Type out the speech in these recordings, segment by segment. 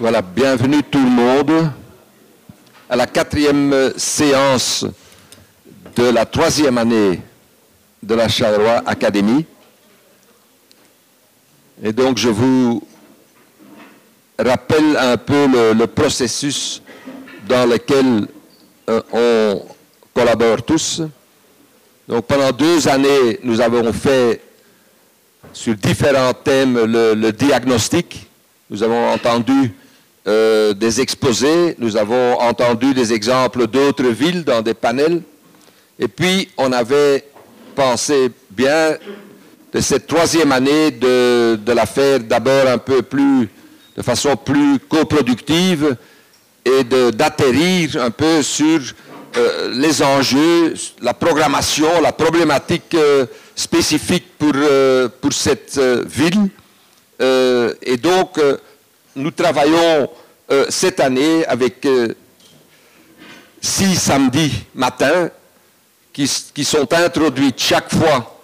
Voilà, bienvenue tout le monde à la quatrième séance de la troisième année de la Charleroi Académie. Et donc je vous rappelle un peu le, processus dans lequel euh, on collabore tous. Donc pendant deux années, nous avons fait sur différents thèmes le, diagnostic. Nous avons entendu euh, des exposés, nous avons entendu des exemples d'autres villes dans des panels. Et puis, on avait pensé bien de cette troisième année de, la faire d'abord un peu plus, de façon plus coproductive et d'atterrir un peu sur euh, les enjeux, la programmation, la problématique euh, spécifique pour, pour cette ville. et donc, nous travaillons cette année avec six samedis matins qui, sont introduits chaque fois,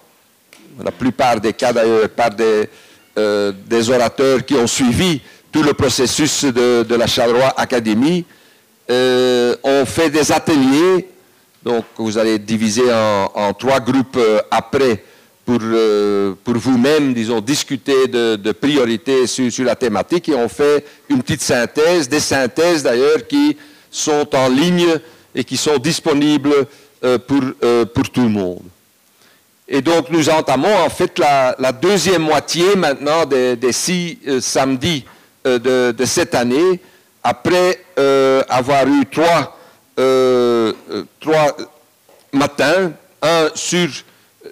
la plupart des cas d'ailleurs, par des, des orateurs qui ont suivi tout le processus de, la Charleroi Académie, euh, on fait des ateliers, donc vous allez diviser en, trois groupes euh, après pour, euh, pour vous-même, disons, discuter de, priorités sur, la thématique et on fait une petite synthèse, des synthèses d'ailleurs qui sont en ligne et qui sont disponibles pour, pour tout le monde. Et donc nous entamons en fait la, deuxième moitié maintenant des, six samedis de, de, cette année après euh, avoir eu trois, euh, euh, trois matins, un sur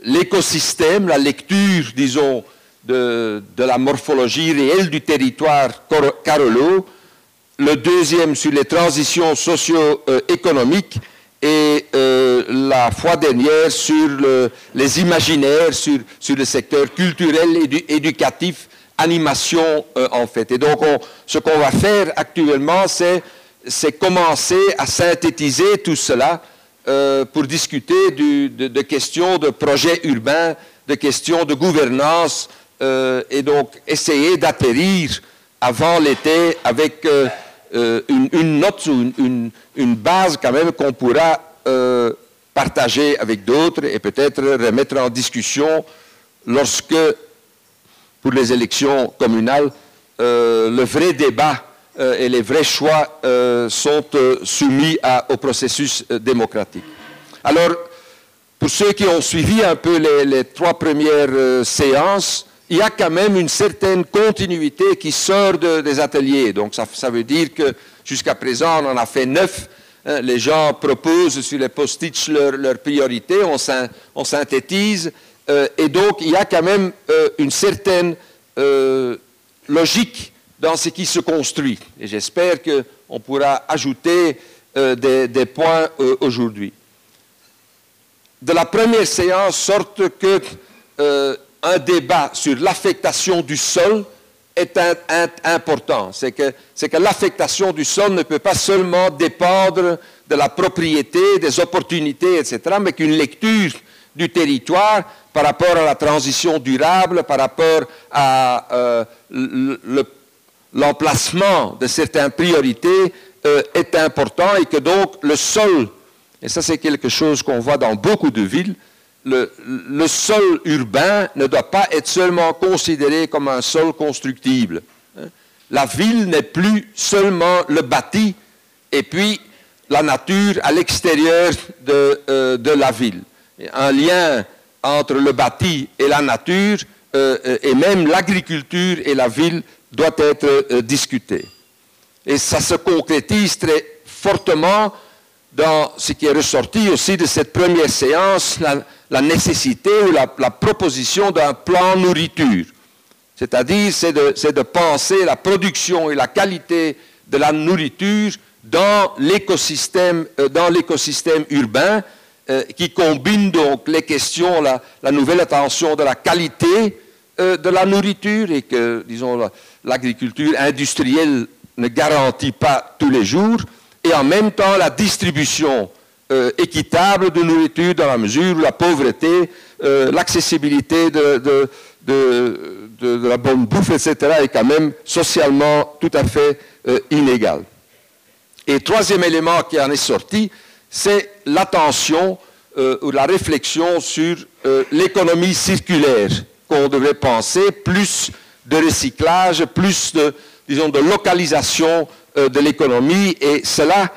l'écosystème, la lecture, disons, de, la morphologie réelle du territoire Carolo, le deuxième sur les transitions socio-économiques et la fois dernière sur les imaginaires, sur, le secteur culturel éducatif animation euh, en fait. Et donc, ce qu'on va faire actuellement, c'est commencer à synthétiser tout cela euh, pour discuter de, questions de projets urbains, de questions de gouvernance, euh, et donc essayer d'atterrir avant l'été avec une, note ou une, base quand même qu'on pourra partager avec d'autres et peut-être remettre en discussion lorsque pour les élections communales, euh, le vrai débat euh, et les vrais choix euh, sont soumis au processus démocratique. Alors, pour ceux qui ont suivi un peu les, trois premières séances, il y a quand même une certaine continuité qui sort des ateliers. Donc, ça, veut dire que jusqu'à présent, on en a fait neuf. Hein, les gens proposent sur les post-it leurs priorités, on synthétise euh, et donc, il y a quand même euh, une certaine euh, logique dans ce qui se construit. Et j'espère qu'on pourra ajouter des, des, points aujourd'hui. De la première séance sorte que un débat sur l'affectation du sol est important. C'est que, que l'affectation du sol ne peut pas seulement dépendre de la propriété, des opportunités, etc., mais qu'une lecture du territoire par rapport à la transition durable, par rapport à euh, l'emplacement de certaines priorités euh, est important et que donc le sol, et ça c'est quelque chose qu'on voit dans beaucoup de villes, le, sol urbain ne doit pas être seulement considéré comme un sol constructible. Hein. La ville n'est plus seulement le bâti et puis la nature à l'extérieur de, euh, la ville. Un lien entre le bâti et la nature, euh, et même l'agriculture et la ville, doit être euh, discuté. Et ça se concrétise très fortement dans ce qui est ressorti aussi de cette première séance, la, nécessité ou la, proposition d'un plan nourriture. C'est-à-dire, c'est de, de, penser la production et la qualité de la nourriture dans l'écosystème, l'écosystème urbain, euh, qui combine donc les questions, la, nouvelle attention de la qualité euh, de la nourriture et que, disons, l'agriculture industrielle ne garantit pas tous les jours, et en même temps la distribution euh, équitable de nourriture dans la mesure où la pauvreté, l'accessibilité de, la bonne bouffe, etc., est quand même socialement tout à fait euh, inégal. Et troisième élément qui en est sorti, c'est l'attention euh, ou la réflexion sur euh, l'économie circulaire, qu'on devrait penser, plus de recyclage, plus de, disons, de localisation de l'économie, et cela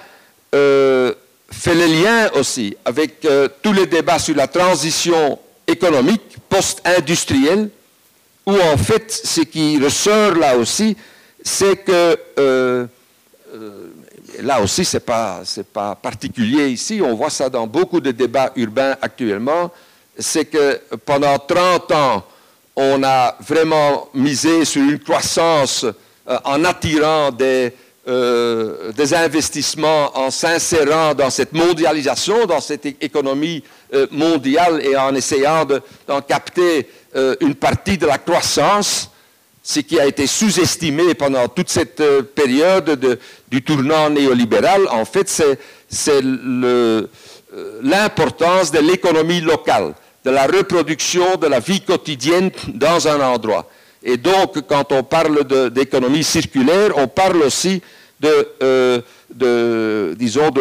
fait le lien aussi avec tous les débats sur la transition économique post-industrielle, où en fait, ce qui ressort là aussi, c'est que, euh, euh, là aussi, ce n'est pas, pas particulier ici, on voit ça dans beaucoup de débats urbains actuellement, c'est que pendant 30 ans, on a vraiment misé sur une croissance euh, en attirant des, des investissements, en s'insérant dans cette mondialisation, dans cette économie mondiale et en essayant d'en capter euh, une partie de la croissance, ce qui a été sous-estimé pendant toute cette euh, période du tournant néolibéral, en fait, c'est euh, l'importance de l'économie locale, de la reproduction de la vie quotidienne dans un endroit. Et donc, quand on parle d'économie circulaire, on parle aussi de, disons,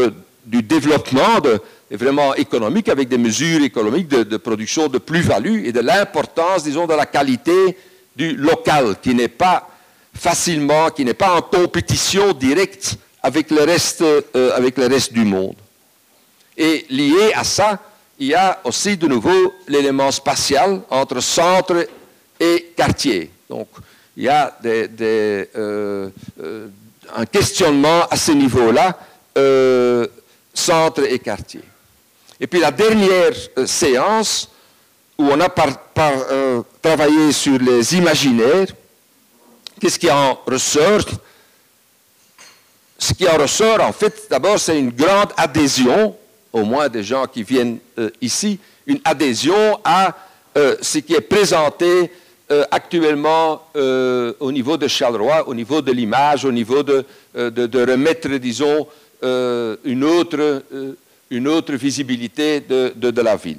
du développement de, vraiment économique, avec des mesures économiques de, production de plus-value et de l'importance, disons, de la qualité du local, qui n'est pas facilement, qui n'est pas en compétition directe avec le reste, euh, avec le reste du monde. Et lié à ça, il y a aussi de nouveau l'élément spatial entre centre et quartier. Donc, il y a euh, euh, un questionnement à ce niveau-là, centre et quartier. Et puis la dernière euh, séance, où on a euh, travaillé sur les imaginaires, qu'est-ce qui en ressort? Ce qui en ressort, en fait, d'abord, c'est une grande adhésion, au moins des gens qui viennent euh, ici, une adhésion à ce qui est présenté actuellement au niveau de Charleroi, au niveau de l'image, au niveau de, de, remettre, disons, une autre une autre visibilité de, la ville.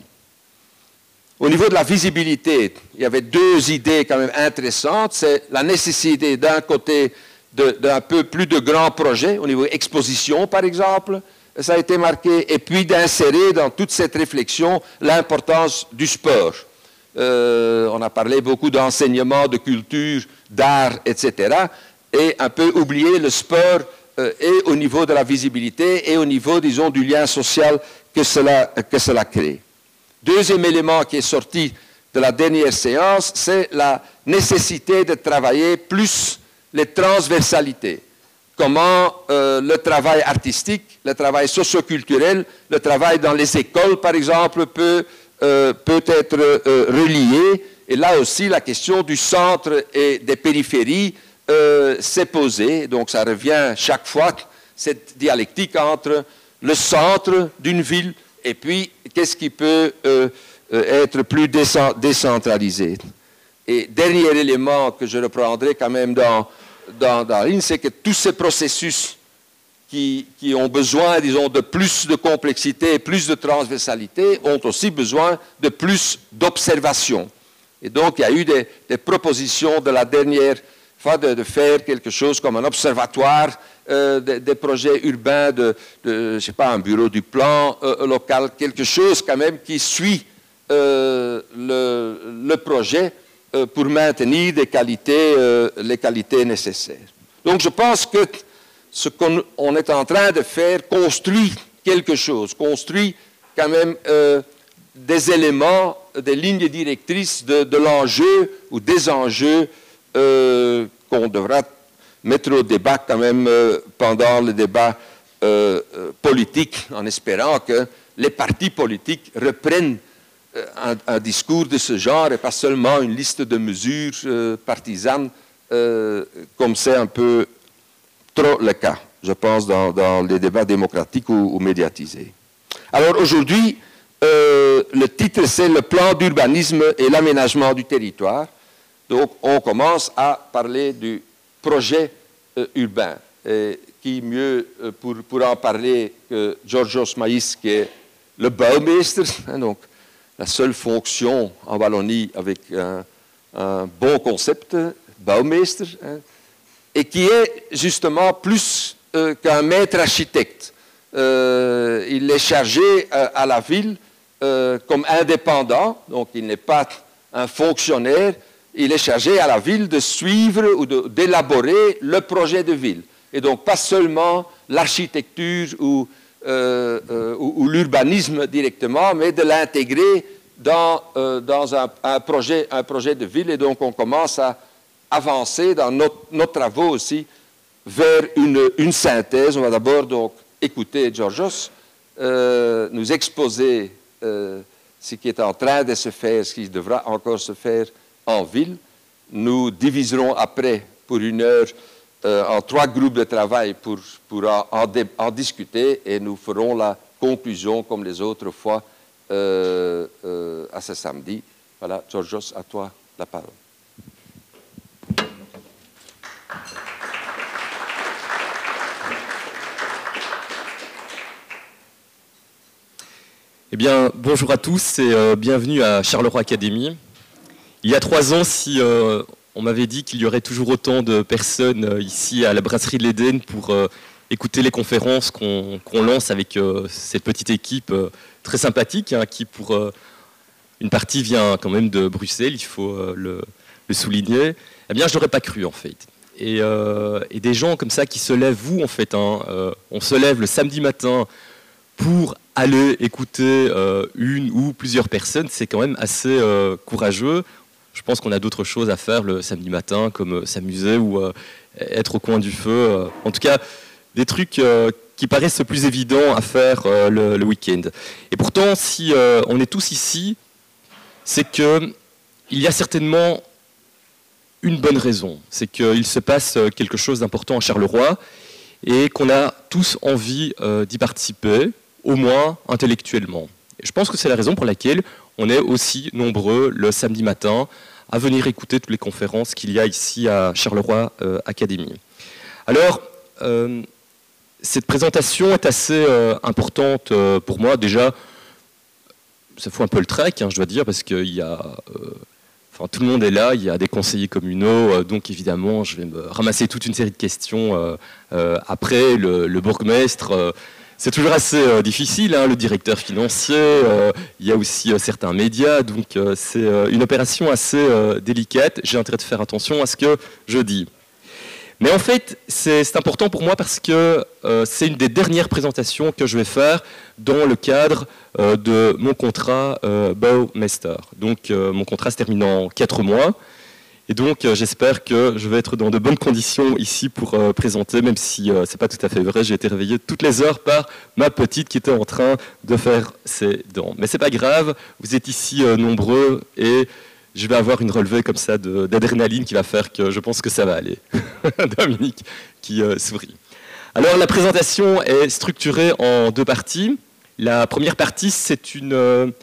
Au niveau de la visibilité, il y avait deux idées quand même intéressantes. C'est la nécessité d'un côté d'un peu plus de grands projets, au niveau exposition par exemple, ça a été marqué, et puis d'insérer dans toute cette réflexion l'importance du sport. Euh, on a parlé beaucoup d'enseignement, de culture, d'art, etc. Et un peu oublier le sport euh, et au niveau de la visibilité et au niveau, disons, du lien social que cela, que cela crée. Deuxième élément qui est sorti de la dernière séance, c'est la nécessité de travailler plus les transversalités. Comment euh, le travail artistique, le travail socioculturel, le travail dans les écoles, par exemple, peut, euh, peut être relié. Et là aussi, la question du centre et des périphéries euh, s'est posé, donc ça revient chaque fois, cette dialectique entre le centre d'une ville et puis qu'est-ce qui peut euh, euh, être plus décentralisé. Et dernier élément que je reprendrai quand même dans, dans, dans c'est que tous ces processus qui, ont besoin, disons, de plus de complexité plus de transversalité ont aussi besoin de plus d'observation. Et donc, il y a eu des, propositions de la dernière de, faire quelque chose comme un observatoire euh, des, projets urbains, de, je sais pas, un bureau du plan euh, local, quelque chose quand même qui suit euh, le, projet pour maintenir qualités, les qualités nécessaires. Donc je pense que ce qu'on est en train de faire construit quelque chose, construit quand même des éléments, des lignes directrices de, l'enjeu ou des enjeux qu'on devra mettre au débat quand même euh, pendant le débat euh, euh, politique, en espérant que les partis politiques reprennent un, discours de ce genre et pas seulement une liste de mesures partisanes, comme c'est un peu trop le cas, je pense, dans, les débats démocratiques ou, médiatisés. Alors aujourd'hui, le titre, c'est le plan d'urbanisme et l'aménagement du territoire. Donc on commence à parler du projet euh, urbain. Qui mieux euh, pour, en parler que Georgios Maïs, qui est le bouwmeester, donc la seule fonction en Wallonie avec un, bon concept, Baumeester, hein, et qui est justement plus qu'un maître architecte. il est chargé à la ville comme indépendant, donc il n'est pas un fonctionnaire, il est chargé à la ville de suivre ou d'élaborer le projet de ville. Et donc pas seulement l'architecture ou, euh, euh, ou, l'urbanisme directement, mais de l'intégrer dans, euh, dans un, projet, un projet de ville. Et donc on commence à avancer dans nos travaux aussi vers une, une synthèse. On va d'abord donc écouter Georgios nous exposer ce qui est en train de se faire, ce qui devra encore se faire en ville. Nous diviserons après pour une heure euh, en trois groupes de travail pour, en, discuter et nous ferons la conclusion comme les autres fois euh, euh, à ce samedi. Voilà, Georgios, à toi la parole. Eh bien, bonjour à tous et bienvenue à Charleroi Academy. Il y a trois ans, si euh, on m'avait dit qu'il y aurait toujours autant de personnes euh, ici à la brasserie de l'Éden pour euh, écouter les conférences qu'on lance avec cette petite équipe très sympathique, hein, qui pour une partie vient quand même de Bruxelles, il faut le, souligner, eh bien je n'aurais pas cru en fait. Et, des gens comme ça qui se lèvent, vous en fait, hein, on se lève le samedi matin pour aller écouter une ou plusieurs personnes, c'est quand même assez courageux je pense qu'on a d'autres choses à faire le samedi matin, comme euh, s'amuser ou euh, être au coin du feu. Euh. En tout cas, des trucs qui paraissent plus évidents à faire le, week-end. Et pourtant, si on est tous ici, c'est qu'il y a certainement une bonne raison. C'est qu'il se passe quelque chose d'important à Charleroi et qu'on a tous envie d'y participer, au moins intellectuellement. Et je pense que c'est la raison pour laquelle on est aussi nombreux le samedi matin à venir écouter toutes les conférences qu'il y a ici à Charleroi euh, Académie. Alors, euh, cette présentation est assez euh, importante pour moi. Déjà, ça fout un peu le trek, hein, je dois dire, parce qu'il y a... Enfin, tout le monde est là, il y a des conseillers communaux, donc évidemment, je vais me ramasser toute une série de questions après. Le bourgmestre c'est toujours assez euh, difficile, hein, le directeur financier, euh, il y a aussi euh, certains médias, donc c'est une opération assez délicate. J'ai intérêt de faire attention à ce que je dis. Mais en fait, c'est important pour moi parce que c'est une des dernières présentations que je vais faire dans le cadre de mon contrat Baumeister. Donc mon contrat se termine en 4 mois. Et donc, euh, j'espère que je vais être dans de bonnes conditions ici pour euh, présenter, même si euh, c'est pas tout à fait vrai. J'ai été réveillé toutes les heures par ma petite qui était en train de faire ses dents. Mais c'est pas grave. Vous êtes ici nombreux et je vais avoir une relevée comme ça d'adrénaline qui va faire que je pense que ça va aller. Dominique qui sourit. Alors, la présentation est structurée en deux parties. La première partie, c'est une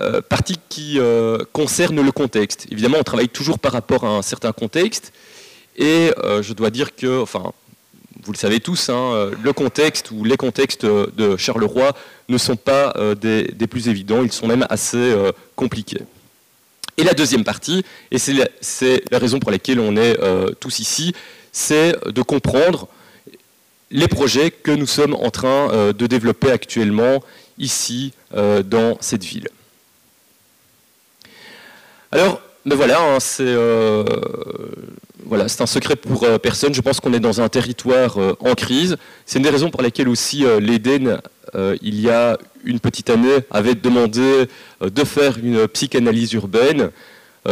euh, partie qui euh, concerne le contexte. Évidemment, on travaille toujours par rapport à un certain contexte, et euh, je dois dire que, enfin, vous le savez tous, hein, le contexte ou les contextes de Charleroi ne sont pas des, plus évidents, ils sont même assez compliqués. Et la deuxième partie, et c'est la, raison pour laquelle on est tous ici, c'est de comprendre les projets que nous sommes en train de développer actuellement ici dans cette ville. Alors, ben voilà, hein, c'est euh, voilà, un secret pour euh, personne. Je pense qu'on est dans un territoire euh, en crise. C'est une des raisons pour lesquelles aussi l'Éden, il y a une petite année, avait demandé de faire une psychanalyse urbaine.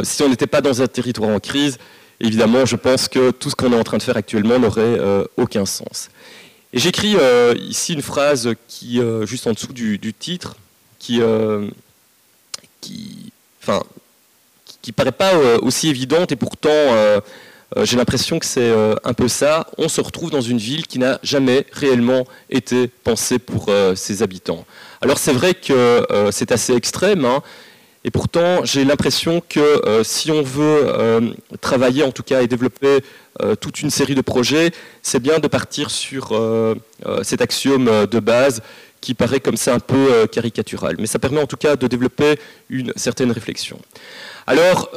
si on n'était pas dans un territoire en crise, évidemment, je pense que tout ce qu'on est en train de faire actuellement n'aurait aucun sens. Et j'écris ici une phrase qui, juste en dessous du, titre, qui, qui, qui paraît pas euh, aussi évidente et pourtant euh, euh, j'ai l'impression que c'est un peu ça. On se retrouve dans une ville qui n'a jamais réellement été pensée pour ses habitants. Alors c'est vrai que c'est assez extrême, hein, et pourtant j'ai l'impression que si on veut travailler en tout cas et développer toute une série de projets, c'est bien de partir sur cet axiome de base qui paraît comme ça un peu caricatural. Mais ça permet en tout cas de développer une certaine réflexion. Alors,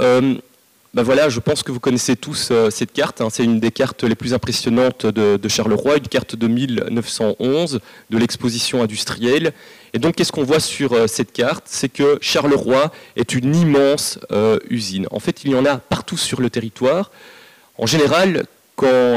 ben voilà, je pense que vous connaissez tous euh, cette carte. Hein. C'est une des cartes les plus impressionnantes de, Charleroi, une carte de 1911 de l'exposition industrielle. Et donc, qu'est-ce qu'on voit sur euh, cette carte? C'est que Charleroi est une immense usine. En fait, il y en a partout sur le territoire. En général, quand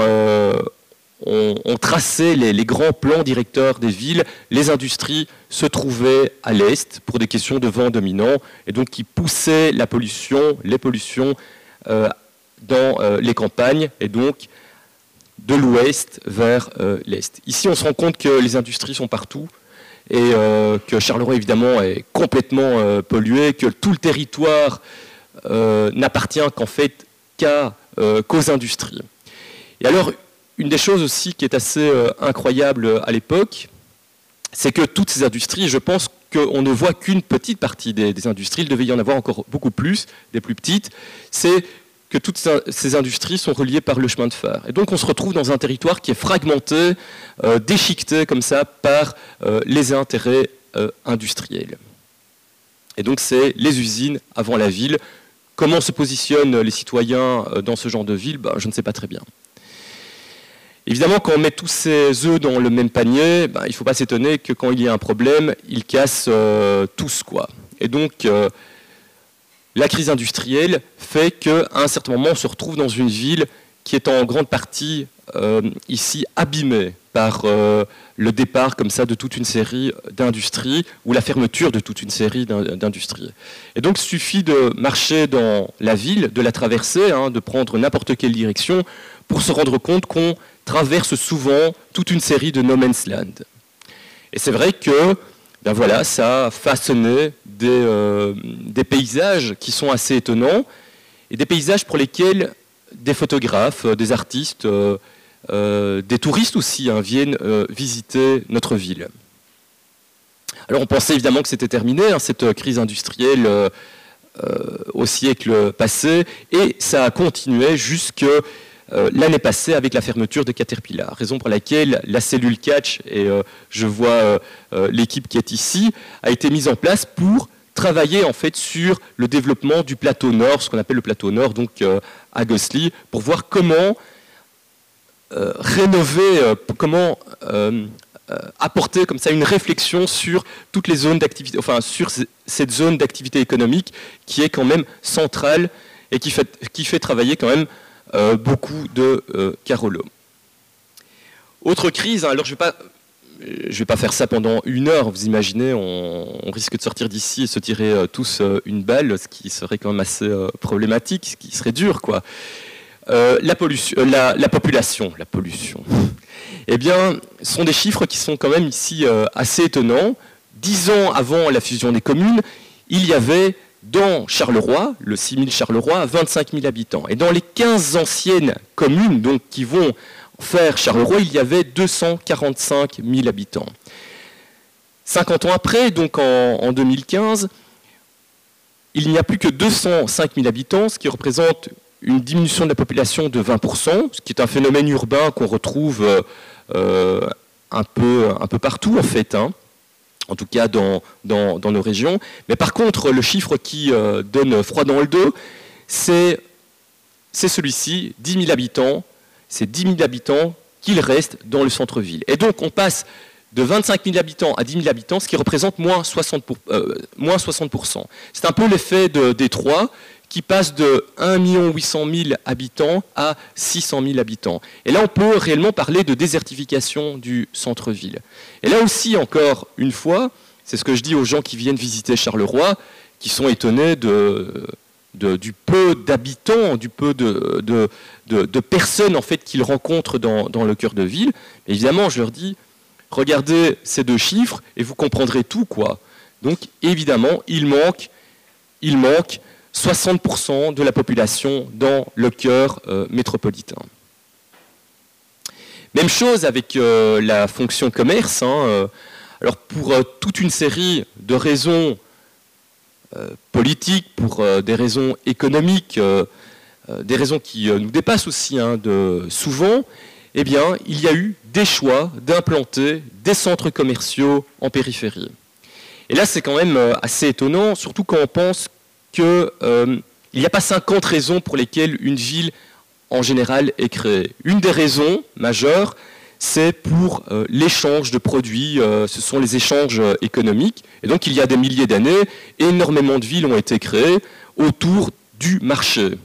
on, traçait les, grands plans directeurs des villes, les industries se trouvaient à l'est pour des questions de vent dominant, et donc qui poussaient la pollution, les pollutions euh, dans euh, les campagnes et donc de l'ouest vers euh, l'est. Ici, on se rend compte que les industries sont partout et que Charleroi, évidemment, est complètement pollué, que tout le territoire n'appartient qu'en fait qu'aux industries. Et alors, une des choses aussi qui est assez incroyable à l'époque, c'est que toutes ces industries, je pense qu'on ne voit qu'une petite partie des, industries, il devait y en avoir encore beaucoup plus, des plus petites, c'est que toutes ces industries sont reliées par le chemin de fer. Et donc on se retrouve dans un territoire qui est fragmenté, euh, déchiqueté comme ça par euh, les intérêts euh, industriels. Et donc c'est les usines avant la ville. Comment se positionnent les citoyens dans ce genre de ville? Ben, Je ne sais pas très bien. Évidemment, quand on met tous ces œufs dans le même panier, ben, il ne faut pas s'étonner que quand il y a un problème, ils cassent euh, tous. Quoi. Et donc, euh, la crise industrielle fait qu'à un certain moment, on se retrouve dans une ville qui est en grande partie euh, ici abîmée par le départ comme ça de toute une série d'industries ou la fermeture de toute une série d'industries. Et donc, il suffit de marcher dans la ville, de la traverser, hein, de prendre n'importe quelle direction pour se rendre compte qu'on traverse souvent toute une série de no man's land. Et c'est vrai que ben voilà, ça a façonné des, euh, paysages qui sont assez étonnants, et des paysages pour lesquels des photographes, euh, des artistes, euh, des touristes aussi hein, viennent visiter notre ville. Alors on pensait évidemment que c'était terminé, hein, cette crise industrielle au siècle passé, et ça a continué jusque euh, l'année passée avec la fermeture de Caterpillar, raison pour laquelle la cellule catch, et euh, je vois euh, l'équipe qui est ici, a été mise en place pour travailler en fait sur le développement du plateau nord, ce qu'on appelle le plateau nord, donc à Gossely, pour voir comment rénover, comment apporter comme ça une réflexion sur toutes les zones d'activité, enfin sur cette zone d'activité économique qui est quand même centrale et qui fait, qui fait travailler quand même euh, beaucoup de euh, Carolo. Autre crise, hein, alors je ne vais, pas, faire ça pendant une heure, vous imaginez, on, risque de sortir d'ici et se tirer euh, tous une balle, ce qui serait quand même assez problématique, ce qui serait dur. Quoi. la, la, population, la pollution, eh bien, ce sont des chiffres qui sont quand même ici assez étonnants. Dix ans avant la fusion des communes, il y avait dans Charleroi, le 6000 Charleroi, 25 000 habitants. Et dans les 15 anciennes communes donc, qui vont faire Charleroi, il y avait 245 000 habitants. 50 ans après, donc en, 2015, il n'y a plus que 205 000 habitants, ce qui représente une diminution de la population de 20%, ce qui est un phénomène urbain qu'on retrouve euh, un, peu, un, peu, partout en fait. Hein en tout cas dans, nos régions. Mais par contre, le chiffre qui euh, donne froid dans le dos, c'est celui-ci, 10 000 habitants, c'est 10 000 habitants qu'il reste dans le centre-ville. Et donc on passe de 25 000 habitants à 10 000 habitants, ce qui représente moins 60%. Euh, moins 60%. C'est un peu l'effet de Détroit, qui passe de 1 800 000 habitants à 600 000 habitants. Et là, on peut réellement parler de désertification du centre-ville. Et là aussi, encore une fois, c'est ce que je dis aux gens qui viennent visiter Charleroi, qui sont étonnés du peu d'habitants, du peu de, personnes en fait qu'ils rencontrent dans, dans, le cœur de ville. évidemment, je leur dis, regardez ces deux chiffres et vous comprendrez tout, quoi. Donc, évidemment, il manque, il manque 60% de la population dans le cœur euh, métropolitain. Même chose avec euh, la fonction commerce. Hein, euh, alors pour toute une série de raisons politiques, pour des raisons économiques, des raisons qui nous dépassent aussi hein, de, souvent, eh bien, il y a eu des choix d'implanter des centres commerciaux en périphérie. Et là, c'est quand même assez étonnant, surtout quand on pense que euh, n'y a pas 50 raisons pour lesquelles une ville en général est créée. Une des raisons majeures, c'est pour euh, l'échange de produits, euh, ce sont les échanges économiques. Et donc il y a des milliers d'années, énormément de villes ont été créées autour du marché.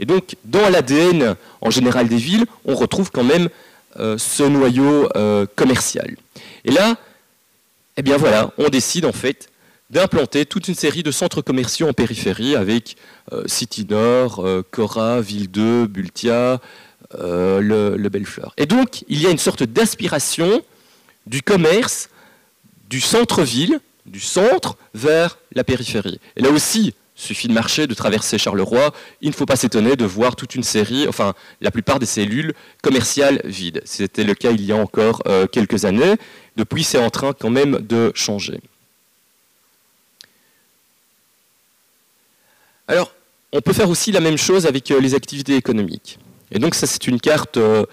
Et donc dans l'ADN en général des villes, on retrouve quand même ce noyau commercial. Et là, eh bien voilà, on décide en fait d'implanter toute une série de centres commerciaux en périphérie avec City Nord, Cora, Ville 2, Bultia, euh, le, le Bellefleur. Et donc, il y a une sorte d'aspiration du commerce du centre-ville, du centre, vers la périphérie. Et là aussi, suffit de marcher, de traverser Charleroi, il ne faut pas s'étonner de voir toute une série, enfin la plupart des cellules commerciales vides. C'était le cas il y a encore euh, quelques années. Depuis, c'est en train quand même de changer. Alors, on peut faire aussi la même chose avec euh, les activités économiques. Et donc ça c'est une carte euh,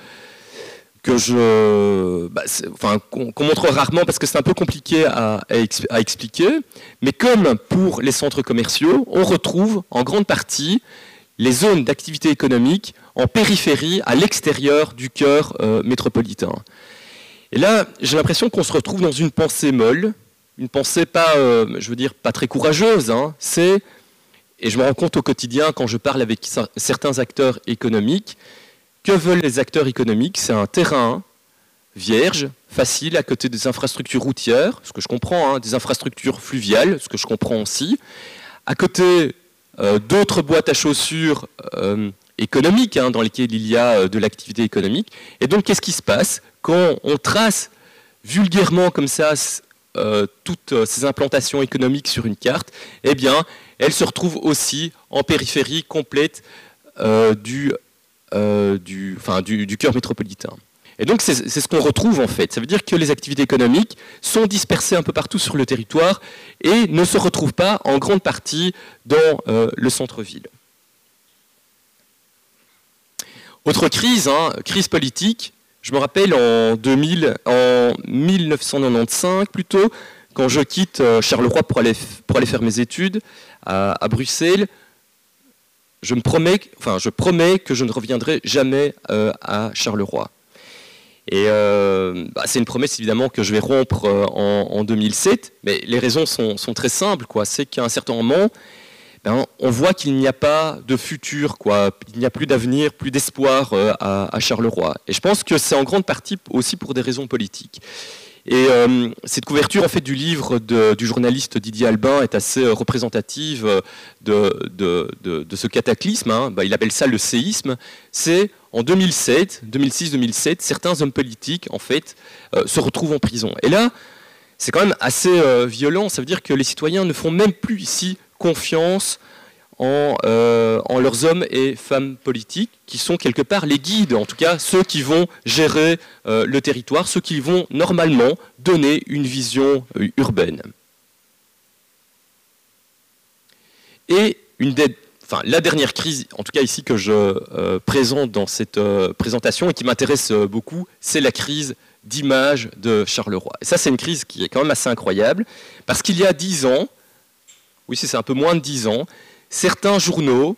que je, bah, enfin, qu'on montre rarement parce que c'est un peu compliqué à, expliquer. Mais comme pour les centres commerciaux, on retrouve en grande partie les zones d'activité économique en périphérie, à l'extérieur du cœur euh, métropolitain. Et là, j'ai l'impression qu'on se retrouve dans une pensée molle, une pensée pas, je veux dire, pas très courageuse. Hein. Et je me rends compte au quotidien quand je parle avec certains acteurs économiques, que veulent les acteurs économiques? C'est un terrain vierge, facile, à côté des infrastructures routières, ce que je comprends, hein, des infrastructures fluviales, ce que je comprends aussi, à côté euh, d'autres boîtes à chaussures euh, économiques, hein, dans lesquelles il y a euh, de l'activité économique. Et donc, qu'est-ce qui se passe? Quand on trace vulgairement comme ça toutes ces implantations économiques sur une carte Eh bien, elle se retrouve aussi en périphérie complète euh, du, euh, cœur métropolitain. Et donc c'est ce qu'on retrouve en fait. Ça veut dire que les activités économiques sont dispersées un peu partout sur le territoire et ne se retrouvent pas en grande partie dans euh, le centre-ville. Autre crise, hein, crise politique. Je me rappelle en, 2000, en 1995 plutôt, quand je quitte Charleroi pour aller, faire mes études, à, Bruxelles, je me promets, enfin, je promets que je ne reviendrai jamais euh, à Charleroi. Et euh, bah, c'est une promesse évidemment que je vais rompre euh, en, 2007, mais les raisons sont, très simples. C'est qu'à un certain moment, ben, on voit qu'il n'y a pas de futur, quoi. il n'y a plus d'avenir, plus d'espoir à, à, Charleroi. Et je pense que c'est en grande partie aussi pour des raisons politiques. Et euh, cette couverture en fait du livre du journaliste Didier Albin est assez euh, représentative euh, de, ce cataclysme. Hein. Bah, il appelle ça le séisme. C'est en 2007, 2006-2007, certains hommes politiques en fait se retrouvent en prison. Et là, c'est quand même assez violent. Ça veut dire que les citoyens ne font même plus ici confiance euh, en, leurs hommes et femmes politiques, qui sont quelque part les guides, en tout cas ceux qui vont gérer euh, le territoire, ceux qui vont normalement donner une vision euh, urbaine. Et la dernière crise, en tout cas ici que je présente dans cette présentation et qui m'intéresse beaucoup, c'est la crise d'image de Charleroi. Et ça, c'est une crise qui est quand même assez incroyable, parce qu'il y a dix ans, oui, c'est un peu moins de dix ans, certains journaux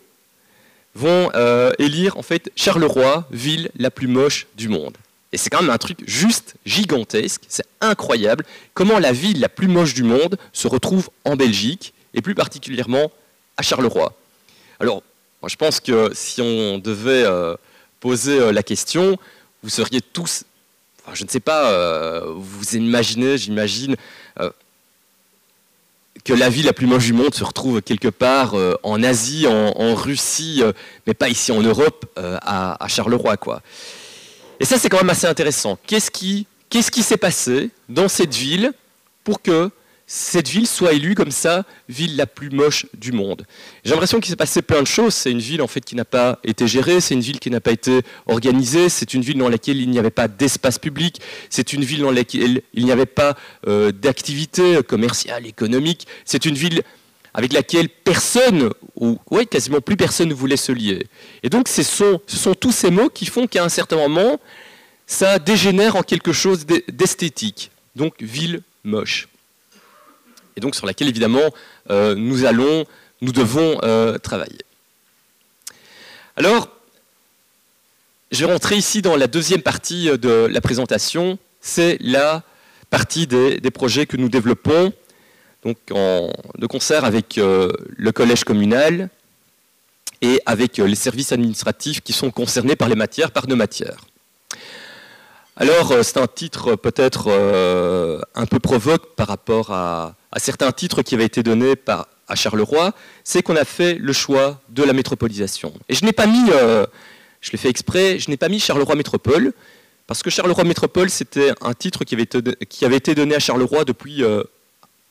vont euh, élire en fait Charleroi, ville la plus moche du monde. Et c'est quand même un truc juste gigantesque, c'est incroyable comment la ville la plus moche du monde se retrouve en Belgique, et plus particulièrement à Charleroi. Alors, moi je pense que si on devait euh, poser euh, la question, vous seriez tous, je ne sais pas, vous imaginez, j'imagine, que la ville la plus moche du monde se retrouve quelque part euh, en Asie, en, Russie, euh, mais pas ici en Europe, euh, à, Charleroi. Quoi. Et ça, c'est quand même assez intéressant. Qu'est-ce qui s'est passé dans cette ville pour que cette ville soit élue comme ça, ville la plus moche du monde. J'ai l'impression qu'il s'est passé plein de choses. C'est une ville en fait qui n'a pas été gérée, c'est une ville qui n'a pas été organisée, c'est une ville dans laquelle il n'y avait pas d'espace public, c'est une ville dans laquelle il n'y avait pas euh, d'activité commerciale, économique, c'est une ville avec laquelle personne, ou ouais, quasiment plus personne ne voulait se lier. Et donc ce sont, ce sont tous ces mots qui font qu'à un certain moment, ça dégénère en quelque chose d'esthétique. Donc ville moche et donc sur laquelle évidemment euh, nous allons, nous devons euh, travailler. Alors, je vais rentrer ici dans la deuxième partie de la présentation. C'est la partie des, projets que nous développons donc de concert avec euh, le collège communal et avec euh, les services administratifs qui sont concernés par les matières, par nos matières. Alors, euh, c'est un titre peut-être un peu provoque par rapport à, certains titres qui avaient été donnés à Charleroi, c'est qu'on a fait le choix de la métropolisation. Et je n'ai pas mis, je l'ai fait exprès, je n'ai pas mis Charleroi Métropole, parce que Charleroi Métropole, c'était un titre qui avait, été, donné à Charleroi depuis euh,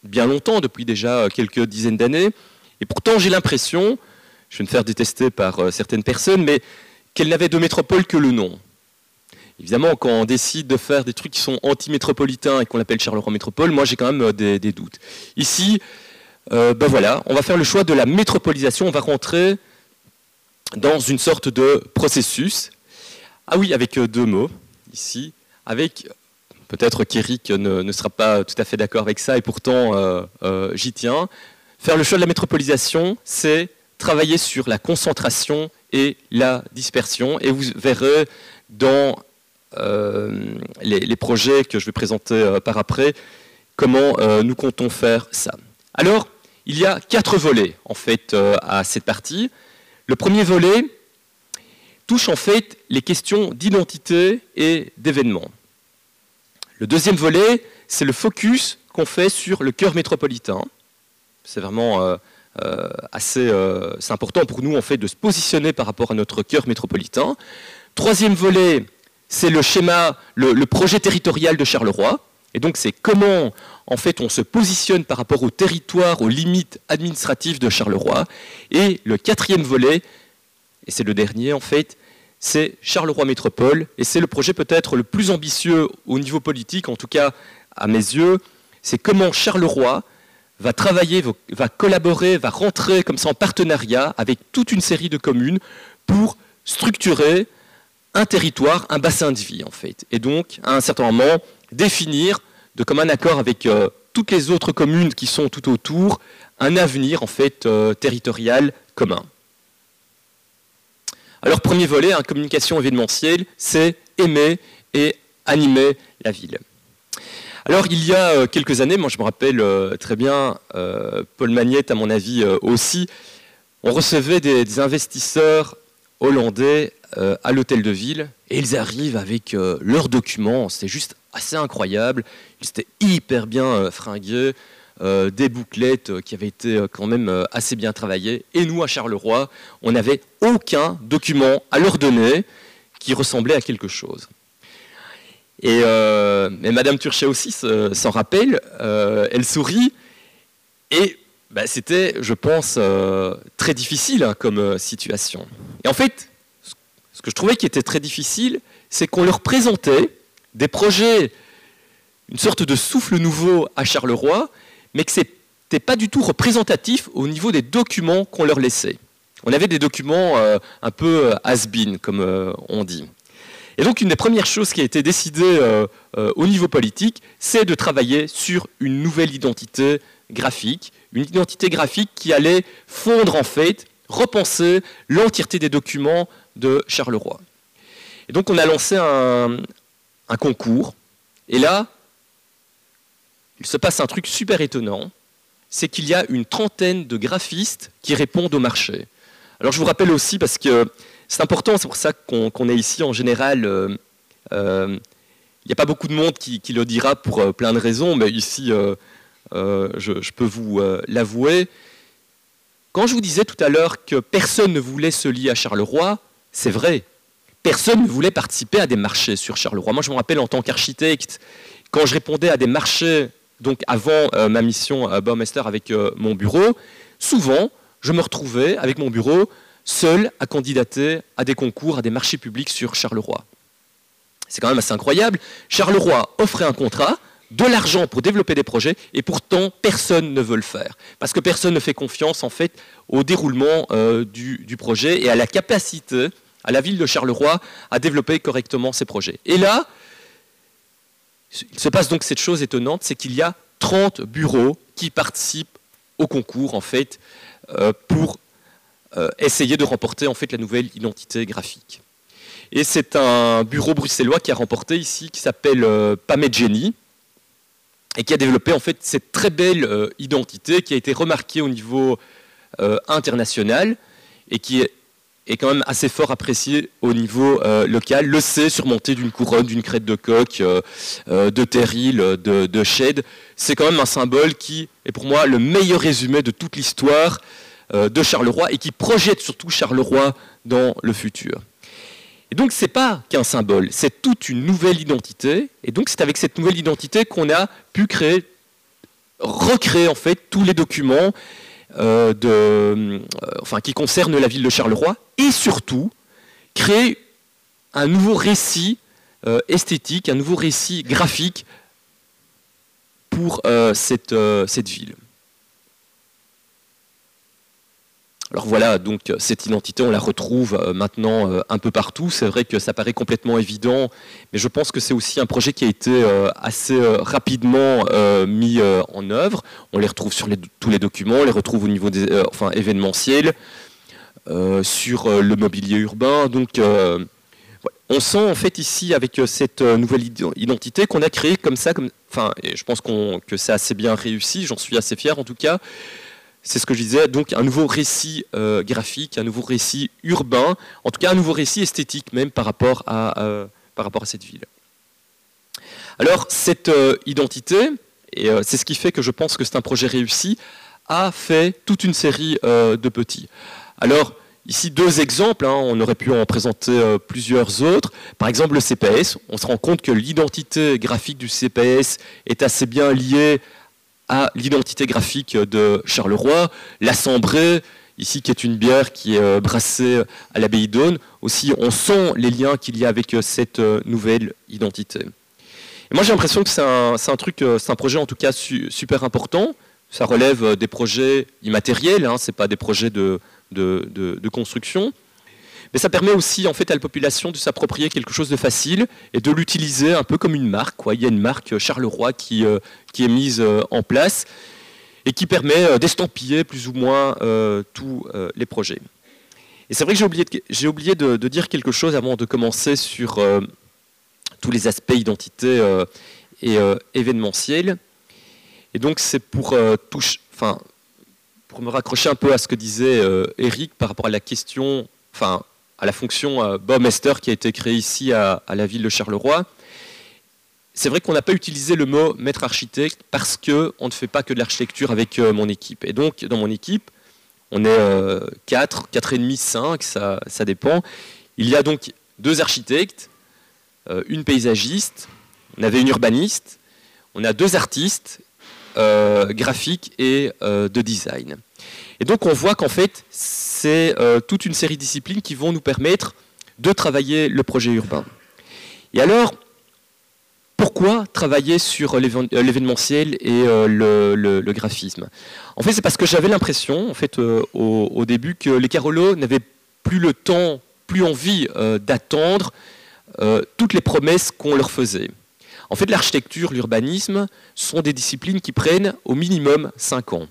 bien longtemps, depuis déjà euh, quelques dizaines d'années. Et pourtant, j'ai l'impression, je vais me faire détester par euh, certaines personnes, mais qu'elle n'avait de métropole que le nom. Évidemment, quand on décide de faire des trucs qui sont anti-métropolitains et qu'on l'appelle Charleroi Métropole, moi j'ai quand même des, doutes. Ici, ben voilà, on va faire le choix de la métropolisation, on va rentrer dans une sorte de processus. Ah oui, avec deux mots ici, avec peut-être qu'Eric ne, sera pas tout à fait d'accord avec ça, et pourtant euh, euh, j'y tiens. Faire le choix de la métropolisation, c'est travailler sur la concentration et la dispersion, et vous verrez dans euh, les, projets que je vais présenter par après comment nous comptons faire ça. Alors, il y a quatre volets en fait à cette partie. Le premier volet, touche en fait les questions d'identité et d'événement. Le deuxième volet, c'est le focus qu'on fait sur le cœur métropolitain. C'est vraiment euh, euh, assez euh, important pour nous en fait de se positionner par rapport à notre cœur métropolitain. Troisième volet, c'est le schéma, le, projet territorial de Charleroi. Et donc c'est comment en fait on se positionne par rapport au territoire, aux limites administratives de Charleroi. Et le quatrième volet, et c'est le dernier en fait, c'est Charleroi Métropole, et c'est le projet peut-être le plus ambitieux au niveau politique, en tout cas à mes yeux, c'est comment Charleroi va travailler, va collaborer, va rentrer comme ça en partenariat avec toute une série de communes pour structurer un territoire, un bassin de vie en fait. Et donc, à un certain moment, définir de commun accord avec euh, toutes les autres communes qui sont tout autour, un avenir en fait euh, territorial commun. Alors, premier volet, hein, communication événementielle, c'est aimer et animer la ville. Alors, il y a euh, quelques années, moi je me rappelle très bien, Paul Magnette, à mon avis aussi, on recevait des, investisseurs hollandais à l'hôtel de ville et ils arrivent avec leurs documents. C'était juste assez incroyable. Ils étaient hyper bien fringués. Euh, des bouclettes euh, qui avaient été euh, quand même assez bien travaillées. Et nous, à Charleroi, on n'avait aucun document à leur donner qui ressemblait à quelque chose. Et, Madame Turchet aussi s'en rappelle, elle sourit, et bah, c'était, je pense, très difficile hein, comme situation. Et en fait, que je trouvais qui était très difficile, c'est qu'on leur présentait des projets, une sorte de souffle nouveau à Charleroi, mais que ce n'était pas du tout représentatif au niveau des documents qu'on leur laissait. On avait des documents euh, un peu euh, has-been, comme euh, on dit. Et donc, une des premières choses qui a été décidée au niveau politique, c'est de travailler sur une nouvelle identité graphique, une identité graphique qui allait fondre en fait, repenser l'entièreté des documents de Charleroi. Et donc, on a lancé un, concours. Et là, il se passe un truc super étonnant, c'est qu'il y a une trentaine de graphistes qui répondent au marché. Alors je vous rappelle aussi, parce que c'est important, c'est pour ça qu'on est ici en général, euh, euh, il n'y a pas beaucoup de monde qui, le dira pour euh, plein de raisons, mais ici, je, peux vous l'avouer. Quand je vous disais tout à l'heure que personne ne voulait se lier à Charleroi, c'est vrai. Personne ne voulait participer à des marchés sur Charleroi. Moi, je me rappelle en tant qu'architecte, quand je répondais à des marchés donc avant euh, ma mission à Baumeister avec euh, mon bureau, souvent, je me retrouvais avec mon bureau seul à candidater à des concours, à des marchés publics sur Charleroi. C'est quand même assez incroyable. Charleroi offrait un contrat, de l'argent pour développer des projets, et pourtant personne ne veut le faire. Parce que personne ne fait confiance en fait au déroulement euh, du, projet et à la capacité à la ville de Charleroi à développer correctement ses projets. Et là, il se passe donc cette chose étonnante, c'est qu'il y a 30 bureaux qui participent au concours, en fait, euh, pour essayer de remporter en fait la nouvelle identité graphique. Et c'est un bureau bruxellois qui a remporté ici, qui s'appelle Pamedgeni, et qui a développé en fait cette très belle identité qui a été remarquée au niveau international et qui est quand même assez fort apprécié au niveau euh, local. Le C surmonté d'une couronne, d'une crête de coq, euh, euh, de terril, de, de c'est quand même un symbole qui est pour moi le meilleur résumé de toute l'histoire de Charleroi et qui projette surtout Charleroi dans le futur. Et donc c'est pas qu'un symbole, c'est toute une nouvelle identité. Et donc c'est avec cette nouvelle identité qu'on a pu créer, recréer en fait tous les documents euh, euh, qui concerne la ville de Charleroi, et surtout créer un nouveau récit euh, esthétique, un nouveau récit graphique pour cette ville. Alors voilà, donc cette identité, on la retrouve euh, maintenant euh, un peu partout. C'est vrai que ça paraît complètement évident, mais je pense que c'est aussi un projet qui a été euh, assez rapidement mis en œuvre. On les retrouve sur tous les documents, on les retrouve au niveau des, enfin, événementiel, sur le mobilier urbain. Donc on sent en fait ici avec cette nouvelle identité qu'on a créée comme ça, comme, enfin, et je pense que c'est assez bien réussi, j'en suis assez fier en tout cas c'est ce que je disais, donc un nouveau récit euh, graphique, un nouveau récit urbain, en tout cas un nouveau récit esthétique même par rapport à, euh, cette ville. Alors cette euh, identité, et c'est ce qui fait que je pense que c'est un projet réussi, a fait toute une série de petits. Alors ici deux exemples, hein, on aurait pu en présenter plusieurs autres. Par exemple le CPS, on se rend compte que l'identité graphique du CPS est assez bien liée à l'identité graphique de Charleroi, l'Assemblée, ici qui est une bière qui est euh, brassée à l'abbaye d'Aune. Aussi, on sent les liens qu'il y a avec euh, cette euh, nouvelle identité. Et moi, j'ai l'impression que c'est un, truc, c'est un projet en tout cas super important. Ça relève des projets immatériels, hein, ce n'est pas des projets de construction. Mais ça permet aussi en fait à la population de s'approprier quelque chose de facile et de l'utiliser un peu comme une marque. Il y a une marque Charleroi qui, euh, qui est mise euh, en place et qui permet euh, d'estampiller plus ou moins tous les projets. Et c'est vrai que j'ai oublié, de, oublié de, dire quelque chose avant de commencer sur tous les aspects identité et événementiels. Et donc c'est pour, pour me raccrocher un peu à ce que disait Eric par rapport à la question, enfin à la fonction euh, Bob Esther qui a été créée ici à, la ville de Charleroi. C'est vrai qu'on n'a pas utilisé le mot maître architecte parce qu'on ne fait pas que de l'architecture avec euh, mon équipe. Et donc, dans mon équipe, on est 4, 4,5, 5, ça, ça dépend. Il y a donc deux architectes, euh, une paysagiste, on avait une urbaniste, on a deux artistes graphiques et de design. Et donc on voit qu'en fait, c'est euh, toute une série de disciplines qui vont nous permettre de travailler le projet urbain. Et alors, pourquoi travailler sur euh, l'événementiel et euh, le, graphisme? En fait, c'est parce que j'avais l'impression, en fait, au, début, que les Carolos n'avaient plus le temps, plus envie d'attendre toutes les promesses qu'on leur faisait. En fait, l'architecture, l'urbanisme sont des disciplines qui prennent au minimum 5 ans.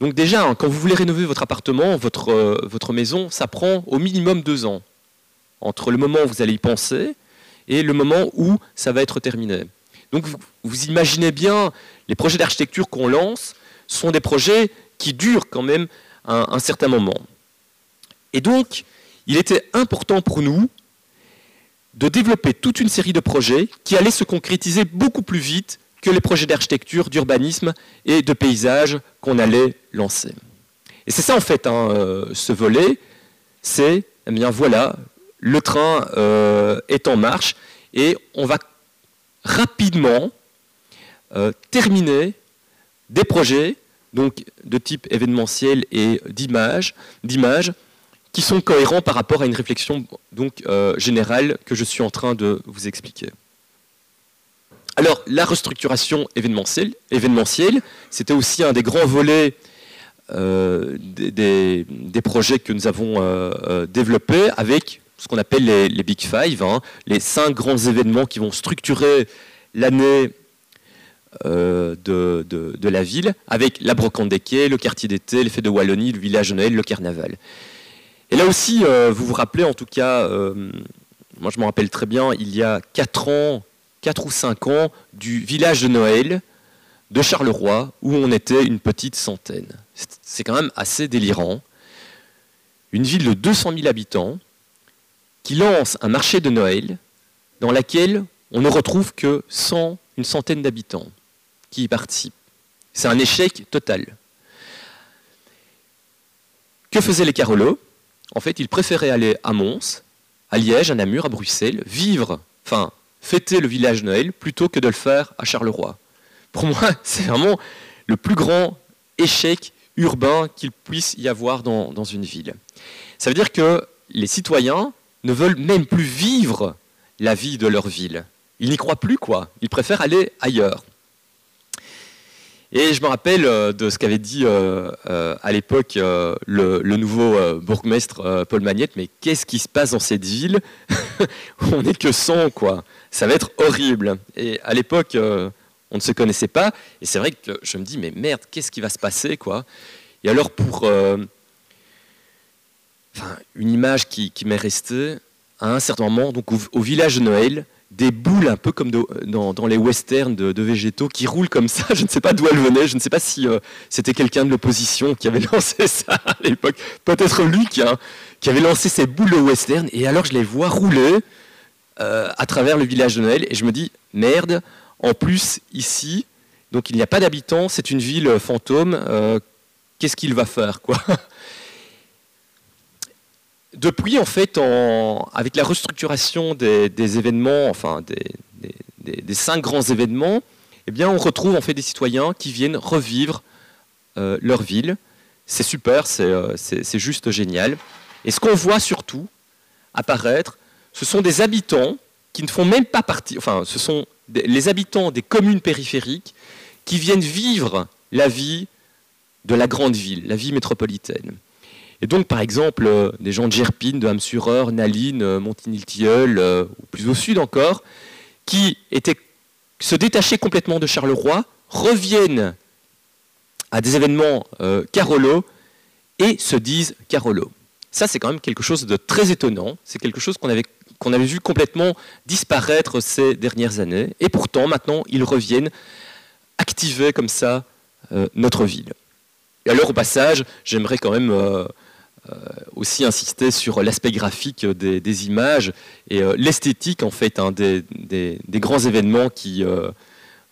Donc déjà, hein, quand vous voulez rénover votre appartement, votre, euh, votre maison, ça prend au minimum deux ans. Entre le moment où vous allez y penser et le moment où ça va être terminé. Donc vous, imaginez bien, les projets d'architecture qu'on lance sont des projets qui durent quand même un certain moment. Et donc, il était important pour nous de développer toute une série de projets qui allaient se concrétiser beaucoup plus vite que les projets d'architecture, d'urbanisme et de paysage qu'on allait lancer. Et c'est ça en fait, hein, euh, ce volet, c'est, eh bien voilà, le train euh, est en marche et on va rapidement euh, terminer des projets donc de type événementiel et d'image, d'images qui sont cohérents par rapport à une réflexion donc générale que je suis en train de vous expliquer. Alors, la restructuration événementielle, c'était aussi un des grands volets euh, des, projets que nous avons euh, euh, développés avec ce qu'on appelle les, Big Five, hein, les cinq grands événements qui vont structurer l'année de, la ville, avec la brocante des quais, le quartier d'été, les fêtes de Wallonie, le village de Noël, le carnaval. Et là aussi, vous vous rappelez en tout cas, moi je me rappelle très bien, il y a 4 ans, 4 ou 5 ans, du village de Noël de Charleroi, où on était une petite centaine. C'est quand même assez délirant. Une ville de 200 000 habitants qui lance un marché de Noël dans laquelle on ne retrouve que 100, une centaine d'habitants qui y participent. C'est un échec total. Que faisaient les Carolos En fait, ils préféraient aller à Mons, à Liège, à Namur, à Bruxelles, vivre, enfin, fêter le village Noël plutôt que de le faire à Charleroi. Pour moi, c'est vraiment le plus grand échec urbain qu'il puisse y avoir dans, dans, une ville. Ça veut dire que les citoyens ne veulent même plus vivre la vie de leur ville. Ils n'y croient plus, quoi. Ils préfèrent aller ailleurs. Et je me rappelle euh, de ce qu'avait dit euh, euh, à l'époque le, nouveau bourgmestre Paul Magnette, mais qu'est-ce qui se passe dans cette ville? On n'est que 100, quoi. Ça va être horrible. Et à l'époque, on ne se connaissait pas. Et c'est vrai que je me dis, mais merde, qu'est-ce qui va se passer, quoi? Et alors, pour une image qui, m'est restée, à un certain moment, donc au village de Noël, des boules un peu comme dans, les westerns de, végétaux qui roulent comme ça. Je ne sais pas d'où elles venaient. Je ne sais pas si euh, c'était quelqu'un de l'opposition qui avait lancé ça à l'époque. Peut-être lui qui, qui, avait lancé ces boules de western. Et alors je les vois rouler euh, à travers le village de Noël. Et je me dis, merde, en plus ici, donc il n'y a pas d'habitants, c'est une ville fantôme. Euh, qu'est-ce qu'il va faire quoi? Depuis, en fait, avec la restructuration des, événements, enfin des, cinq grands événements, eh bien, on retrouve en fait des citoyens qui viennent revivre euh, leur ville. C'est super, euh, c'est juste génial. Et ce qu'on voit surtout apparaître, ce sont des habitants qui ne font même pas partie, enfin, ce sont les habitants des communes périphériques qui viennent vivre la vie de la grande ville, la vie métropolitaine. Et donc, par exemple, euh, des gens de Gerpine, de Hamsureur, Naline, euh, Montigny-le-Tilleul, euh, ou plus au sud encore, qui se détachaient complètement de Charleroi, reviennent à des événements Carolo et se disent Carolo. Ça, c'est quand même quelque chose de très étonnant. C'est quelque chose qu'on avait, qu'on avait vu complètement disparaître ces dernières années. Et pourtant, maintenant, ils reviennent activer comme ça notre ville. Et alors, au passage, j'aimerais quand même euh, aussi insister sur l'aspect graphique des, images et euh, l'esthétique en fait hein, des, grands événements qui euh,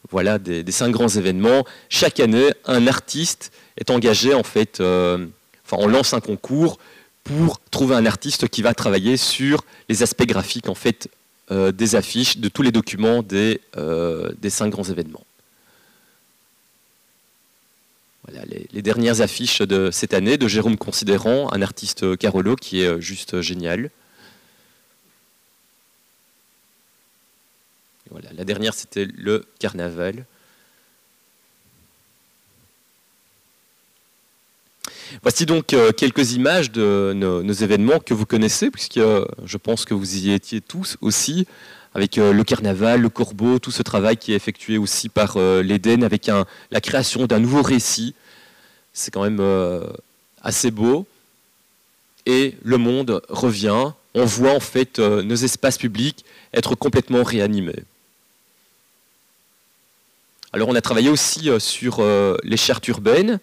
voilà des, cinq grands événements. Chaque année, un artiste est engagé en fait. enfin, on lance un concours pour trouver un artiste qui va travailler sur les aspects graphiques en fait des affiches de tous les documents des, des cinq grands événements. Voilà, les, dernières affiches de cette année de Jérôme Considérant, un artiste Carolo qui est euh, juste génial. Voilà, la dernière c'était le carnaval. Voici donc euh, quelques images de nos, événements que vous connaissez, puisque euh, je pense que vous y étiez tous aussi, avec le carnaval, le corbeau, tout ce travail qui est effectué aussi par l'Éden, avec la création d'un nouveau récit c'est quand même euh, assez beau. Et le monde revient. On voit en fait euh, nos espaces publics être complètement réanimés. Alors on a travaillé aussi euh, sur les chartes urbaines.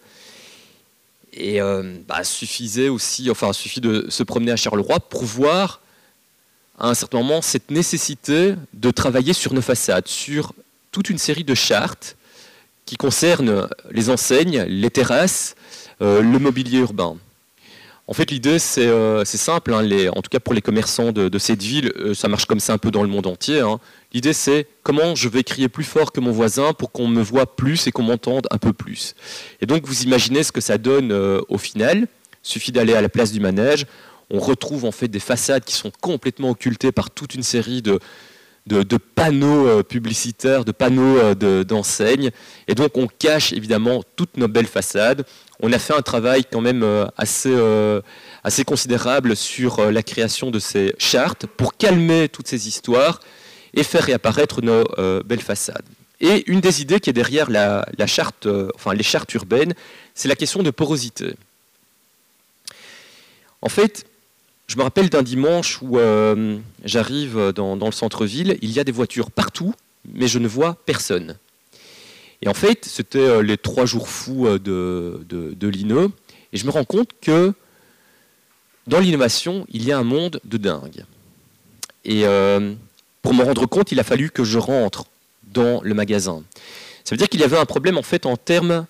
Et bah, suffisait aussi, enfin, suffit de se promener à Charleroi pour voir à un certain moment cette nécessité de travailler sur nos façades, sur toute une série de chartes qui concerne les enseignes, les terrasses, euh, le mobilier urbain. En fait, l'idée, c'est euh, simple. Hein, en tout cas, pour les commerçants de, cette ville, euh, ça marche comme ça un peu dans le monde entier. Hein. L'idée, c'est comment je vais crier plus fort que mon voisin pour qu'on me voit plus et qu'on m'entende un peu plus. Et donc, vous imaginez ce que ça donne au final. Il suffit d'aller à la place du manège. On retrouve en fait des façades qui sont complètement occultées par toute une série de, panneaux euh, publicitaires, de panneaux euh, d'enseignes. et donc on cache évidemment toutes nos belles façades. On a fait un travail quand même euh, assez, assez considérable sur la création de ces chartes pour calmer toutes ces histoires et faire réapparaître nos belles façades. Et une des idées qui est derrière la, charte, enfin, les chartes urbaines, c'est la question de porosité. En fait, je me rappelle d'un dimanche où j'arrive dans, le centre-ville, il y a des voitures partout, mais je ne vois personne. Et en fait, c'était les trois jours fous de, de, de et je me rends compte que dans l'innovation, il y a un monde de dingue. Et euh, pour me rendre compte, il a fallu que je rentre dans le magasin. Ça veut dire qu'il y avait un problème en fait en termes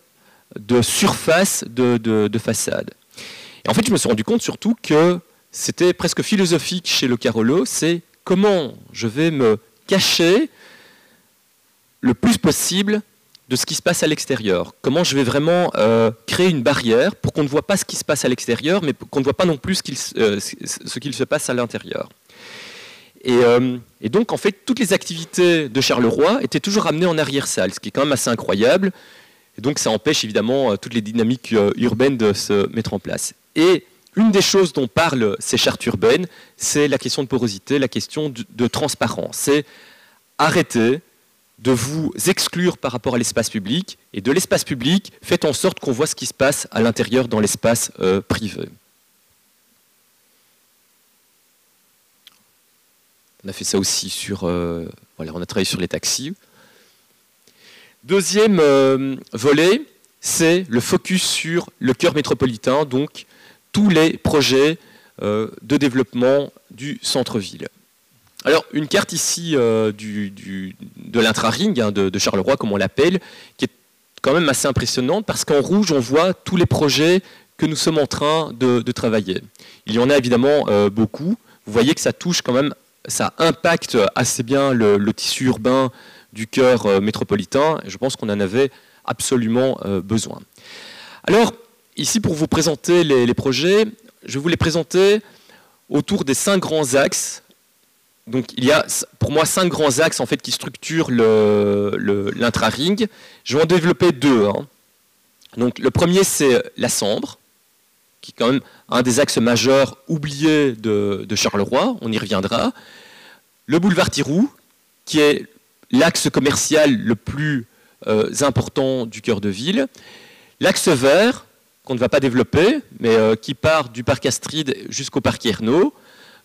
de surface de, façade. Et en fait, je me suis rendu compte surtout que c'était presque philosophique chez le Carolo, c'est comment je vais me cacher le plus possible de ce qui se passe à l'extérieur. Comment je vais vraiment euh, créer une barrière pour qu'on ne voit pas ce qui se passe à l'extérieur, mais qu'on ne voit pas non plus ce qu'il euh, se passe à l'intérieur. Euh, et, donc, en fait, toutes les activités de Charleroi étaient toujours amenées en arrière-salle, ce qui est quand même assez incroyable. Et donc, ça empêche évidemment toutes les dynamiques urbaines de se mettre en place. Et une des choses dont parlent ces chartes urbaines, c'est la question de porosité, la question de, transparence. C'est arrêter de vous exclure par rapport à l'espace public, et de l'espace public, faites en sorte qu'on voit ce qui se passe à l'intérieur dans l'espace euh, privé. On a fait ça aussi sur, euh, voilà, on a travaillé sur les taxis. Deuxième euh, volet, c'est le focus sur le cœur métropolitain, donc tous les projets de développement du centre-ville. Alors, une carte ici euh, de l'intra-ring, hein, de, Charleroi, comme on l'appelle, qui est quand même assez impressionnante parce qu'en rouge, on voit tous les projets que nous sommes en train de, travailler. Il y en a évidemment euh, beaucoup. Vous voyez que ça touche quand même, ça impacte assez bien le, tissu urbain du cœur euh, métropolitain. Je pense qu'on en avait absolument besoin. Alors, ici, pour vous présenter les, les projets, je vais vous les présenter autour des cinq grands axes donc il y a pour moi cinq grands axes en fait qui structurent l'intra-ring. Je vais en développer deux. Hein. Donc le premier c'est la Sambre, qui est quand même un des axes majeurs oubliés de, Charleroi, on y reviendra. Le boulevard Tirou, qui est l'axe commercial le plus euh, important du cœur de ville. L'axe vert, qu'on ne va pas développer, mais euh, qui part du parc Astrid jusqu'au parc Ernaud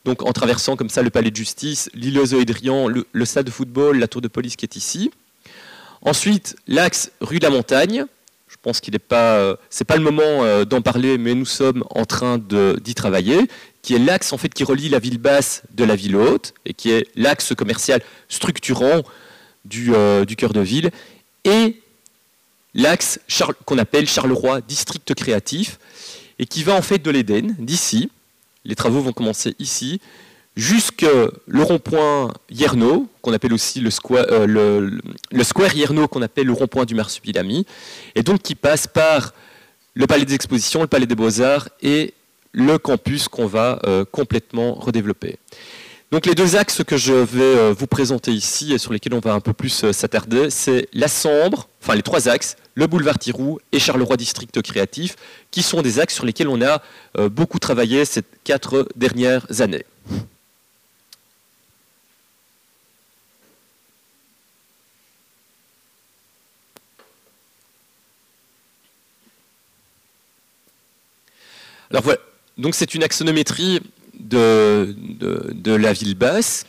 donc en traversant comme ça le palais de justice, l'île le, le, stade de football, la tour de police qui est ici. Ensuite, l'axe rue de la Montagne. Je pense qu'il n'est pas, euh, c'est pas le moment euh, d'en parler, mais nous sommes en train d'y travailler, qui est l'axe en fait qui relie la ville basse de la ville haute et qui est l'axe commercial structurant du, euh, cœur de ville et l'axe qu'on appelle Charleroi district créatif et qui va en fait de l'Éden, d'ici, les travaux vont commencer ici, jusque le rond-point Yerno, qu'on appelle aussi le square, euh, square Yerno, qu'on appelle le rond-point du Marsupilami, et donc qui passe par le palais des expositions, le palais des beaux-arts et le campus qu'on va euh, complètement redévelopper. Donc les deux axes que je vais euh, vous présenter ici et sur lesquels on va un peu plus euh, s'attarder, c'est la Sambre, enfin les trois axes, le boulevard Tirou et Charleroi District Créatif, qui sont des axes sur lesquels on a euh, beaucoup travaillé ces quatre dernières années. Alors voilà, donc c'est une axonométrie de, de, la ville basse,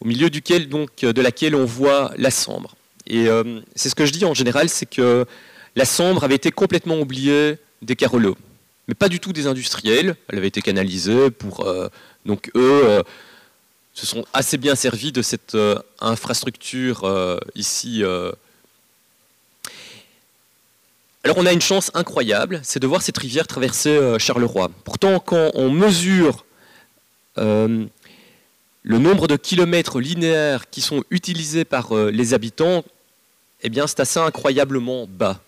au milieu duquel, donc, de laquelle on voit la Sambre. Et euh, c'est ce que je dis en général, c'est que la Sambre avait été complètement oubliée des Carolos, mais pas du tout des industriels. Elle avait été canalisée pour... Euh, donc eux euh, se sont assez bien servis de cette infrastructure ici. Alors on a une chance incroyable, c'est de voir cette rivière traverser Charleroi. Pourtant, quand on mesure euh, le nombre de kilomètres linéaires qui sont utilisés par euh, les habitants, eh bien, c'est assez incroyablement bas.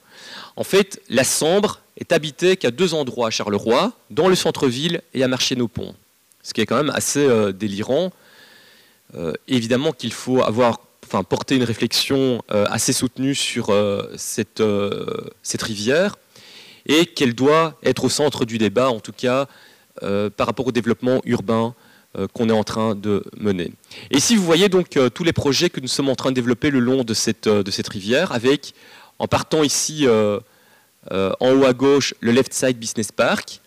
En fait, la Sambre est habitée qu'à deux endroits à Charleroi, dans le centre-ville et à Marché-nos-Ponts. Ce qui est quand même assez euh, délirant. évidemment qu'il faut avoir, enfin, porter une réflexion assez soutenue sur cette, cette rivière et qu'elle doit être au centre du débat, en tout cas, euh, par rapport au développement urbain qu'on est en train de mener. Et ici, vous voyez donc tous les projets que nous sommes en train de développer le long de cette, de cette rivière, avec, en partant ici en haut à gauche, le Left Side Business Park,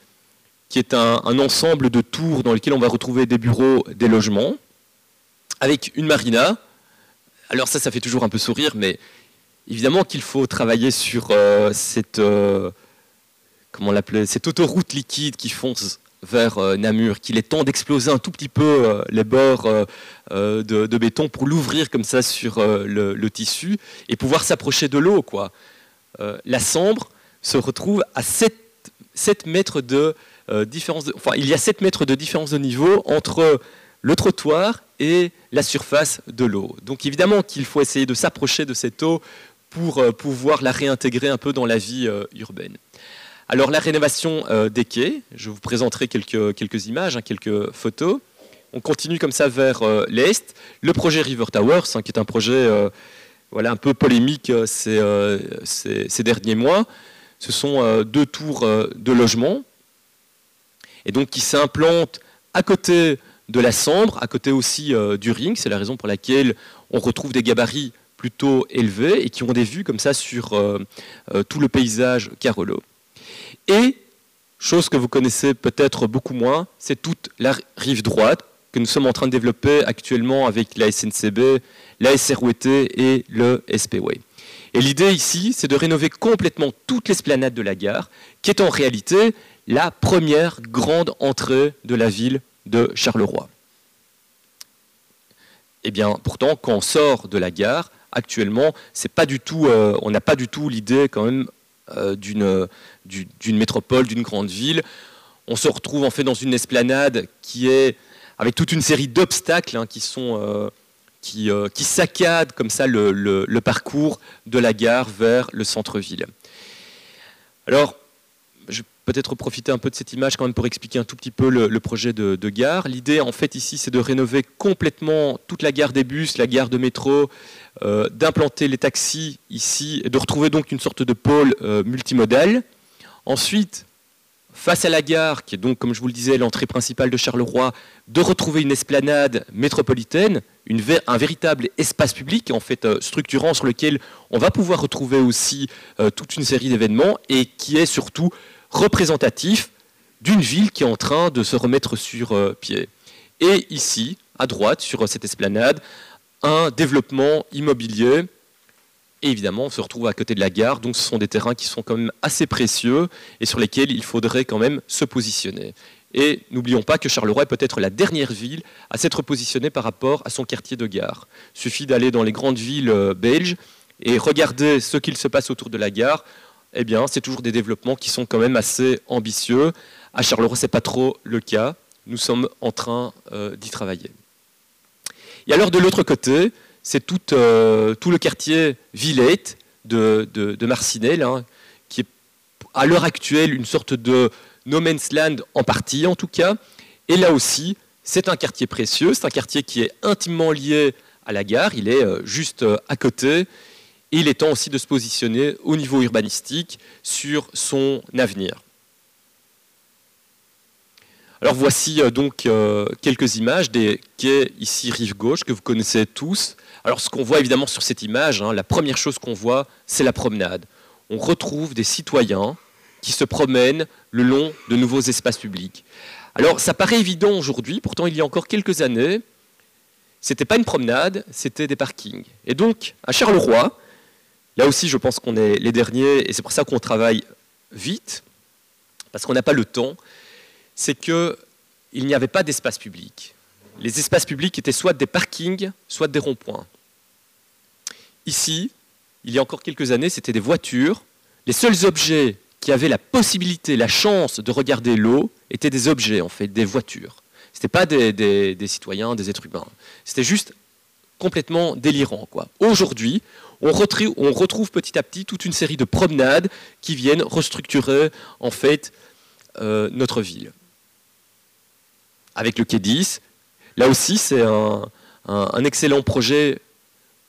qui est un, un, ensemble de tours dans lesquels on va retrouver des bureaux, des logements, avec une marina. Alors ça, ça fait toujours un peu sourire, mais évidemment qu'il faut travailler sur cette comment l'appeler, cette autoroute liquide qui fonce vers euh, Namur, qu'il est temps d'exploser un tout petit peu euh, les bords euh, de, béton pour l'ouvrir comme ça sur le, tissu et pouvoir s'approcher de l'eau. Quoi. la Sambre se retrouve à 7, 7 mètres de différence, enfin il y a 7 mètres de différence de niveau entre le trottoir et la surface de l'eau. Donc évidemment qu'il faut essayer de s'approcher de cette eau pour pouvoir la réintégrer un peu dans la vie urbaine. Alors la rénovation euh, des quais, je vous présenterai quelques, quelques images, hein, quelques photos. On continue comme ça vers euh, l'est. Le projet River Towers, hein, qui est un projet euh, voilà, un peu polémique ces, ces, derniers mois. Ce sont deux tours de logement, et donc qui s'implantent à côté de la Sambre, à côté aussi du ring. C'est la raison pour laquelle on retrouve des gabarits plutôt élevés et qui ont des vues comme ça sur tout le paysage Carolo. Et, chose que vous connaissez peut-être beaucoup moins, c'est toute la rive droite que nous sommes en train de développer actuellement avec la SNCB, la SROT et le SPWay. Et l'idée ici, c'est de rénover complètement toute l'esplanade de la gare, qui est en réalité la première grande entrée de la ville de Charleroi. Eh bien, pourtant, quand on sort de la gare, actuellement, euh, on n'a pas du tout l'idée quand même euh, d'une métropole, d'une grande ville. On se retrouve en fait dans une esplanade qui est avec toute une série d'obstacles hein, euh, qui, saccadent comme ça le, parcours de la gare vers le centre-ville. Alors, peut-être profiter un peu de cette image quand même pour expliquer un tout petit peu le, projet de, gare. L'idée, en fait, ici, c'est de rénover complètement toute la gare des bus, la gare de métro, euh, d'implanter les taxis ici, et de retrouver donc une sorte de pôle euh, multimodal. Ensuite, face à la gare, qui est donc, comme je vous le disais, l'entrée principale de Charleroi, de retrouver une esplanade métropolitaine, un véritable espace public, en fait, euh, structurant sur lequel on va pouvoir retrouver aussi toute une série d'événements et qui est surtout représentatif d'une ville qui est en train de se remettre sur pied. Et ici, à droite, sur cette esplanade, un développement immobilier. Et évidemment, on se retrouve à côté de la gare, donc ce sont des terrains qui sont quand même assez précieux et sur lesquels il faudrait quand même se positionner. Et n'oublions pas que Charleroi est peut-être la dernière ville à s'être positionnée par rapport à son quartier de gare. Il suffit d'aller dans les grandes villes euh, belges et regarder ce qu'il se passe autour de la gare. Eh bien, c'est toujours des développements qui sont quand même assez ambitieux. À Charleroi, ce n'est pas trop le cas. Nous sommes en train euh, d'y travailler. Et alors de l'autre côté, c'est tout, euh, le quartier Villette de, de, Marcinelle, hein, qui est à l'heure actuelle une sorte de no man's land en partie en tout cas. Et là aussi, c'est un quartier précieux, c'est un quartier qui est intimement lié à la gare, il est euh, juste à côté. Il est temps aussi de se positionner au niveau urbanistique sur son avenir. Alors voici euh, donc euh, quelques images des quais ici rive gauche que vous connaissez tous. Alors ce qu'on voit évidemment sur cette image, hein, la première chose qu'on voit, c'est la promenade. On retrouve des citoyens qui se promènent le long de nouveaux espaces publics. Alors ça paraît évident aujourd'hui, pourtant il y a encore quelques années, c'était pas une promenade, c'était des parkings. Et donc à Charleroi, là aussi je pense qu'on est les derniers et c'est pour ça qu'on travaille vite parce qu'on n'a pas le temps c'est qu'il n'y avait pas d'espace public. Les espaces publics étaient soit des parkings, soit des ronds-points. Ici, il y a encore quelques années, c'était des voitures. Les seuls objets qui avaient la possibilité, la chance de regarder l'eau étaient des objets, en fait, des voitures. Ce n'étaient pas des, citoyens, des êtres humains. C'était juste complètement délirant. Aujourd'hui, on, retrouve petit à petit toute une série de promenades qui viennent restructurer en fait euh, notre ville avec le quai 10. Là aussi, c'est un, excellent projet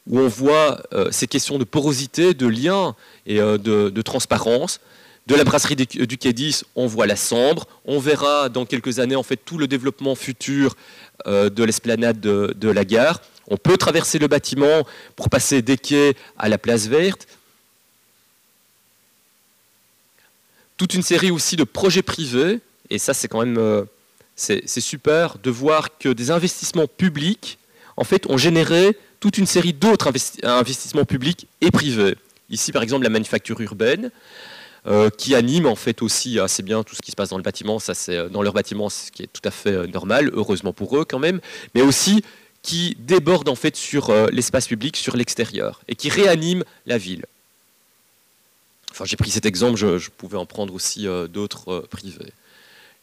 où on voit euh, ces questions de porosité, de lien et euh, de, transparence. De la brasserie du, Quai 10, on voit la Sambre. On verra dans quelques années en fait tout le développement futur de l'esplanade de, la gare. On peut traverser le bâtiment pour passer des quais à la place verte. Toute une série aussi de projets privés, et ça c'est quand même euh, super de voir que des investissements publics ont généré toute une série d'autres investissements publics et privés. Ici par exemple la manufacture urbaine, euh, qui anime en fait aussi assez bien tout ce qui se passe dans le bâtiment. Ça, c'est euh, dans leur bâtiment, ce qui est tout à fait normal, heureusement pour eux quand même, mais aussi qui déborde en fait sur l'espace public, sur l'extérieur, et qui réanime la ville. Enfin, j'ai pris cet exemple, je, pouvais en prendre aussi d'autres privés.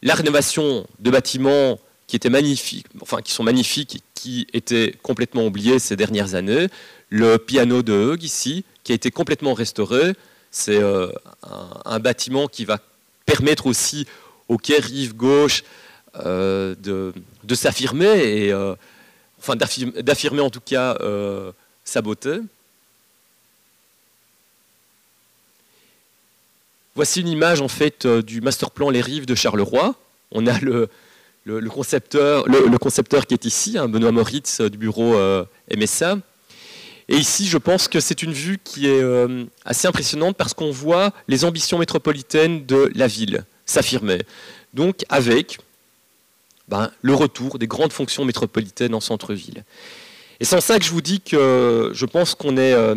La rénovation de bâtiments qui étaient magnifiques, enfin qui sont magnifiques et qui étaient complètement oubliés ces dernières années. Le piano de Hug ici, qui a été complètement restauré, c'est euh, un, bâtiment qui va permettre aussi au quai rive gauche euh, de, s'affirmer et euh, enfin d'affirmer en tout cas sa beauté. Voici une image en fait du master plan Les Rives de Charleroi. On a le, concepteur, qui est ici, hein, Benoît Moritz du bureau MSA. Et ici, je pense que c'est une vue qui est euh, assez impressionnante parce qu'on voit les ambitions métropolitaines de la ville s'affirmer. Donc avec ben, le retour des grandes fonctions métropolitaines en centre-ville. Et c'est en ça que je vous dis que je pense qu'on est, euh,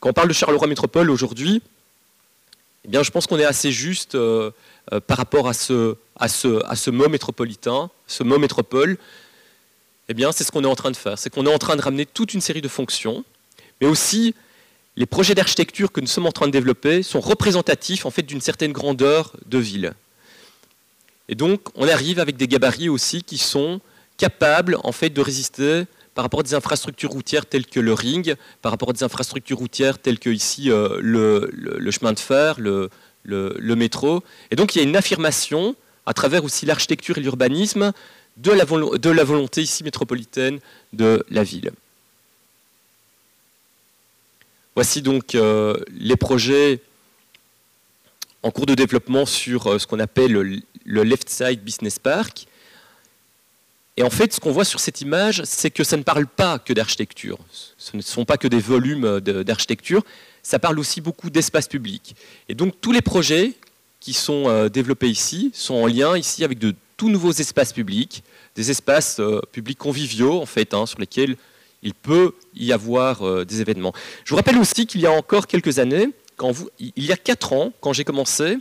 quand on parle de Charleroi Métropole aujourd'hui, eh bien, je pense qu'on est assez juste euh, par rapport à ce, à, ce, à ce mot métropolitain, ce mot métropole. Eh bien, c'est ce qu'on est en train de faire. C'est qu'on est en train de ramener toute une série de fonctions mais aussi les projets d'architecture que nous sommes en train de développer sont représentatifs en fait d'une certaine grandeur de ville. Et donc on arrive avec des gabarits aussi qui sont capables en fait de résister par rapport à des infrastructures routières telles que le ring, par rapport à des infrastructures routières telles que ici euh, le, chemin de fer, le, métro. Et donc il y a une affirmation à travers aussi l'architecture et l'urbanisme de la, de la volonté ici métropolitaine de la ville. Voici donc euh, les projets en cours de développement sur euh, ce qu'on appelle le, Left Side Business Park. Et en fait, ce qu'on voit sur cette image, c'est que ça ne parle pas que d'architecture. Ce ne sont pas que des volumes d'architecture, ça parle aussi beaucoup d'espace public. Et donc tous les projets qui sont euh, développés ici sont en lien ici avec de tout nouveaux espaces publics, des espaces publics conviviaux en fait, hein, sur lesquels il peut y avoir euh, des événements. Je vous rappelle aussi qu'il y a encore quelques années, quand il y a quatre ans, quand j'ai commencé,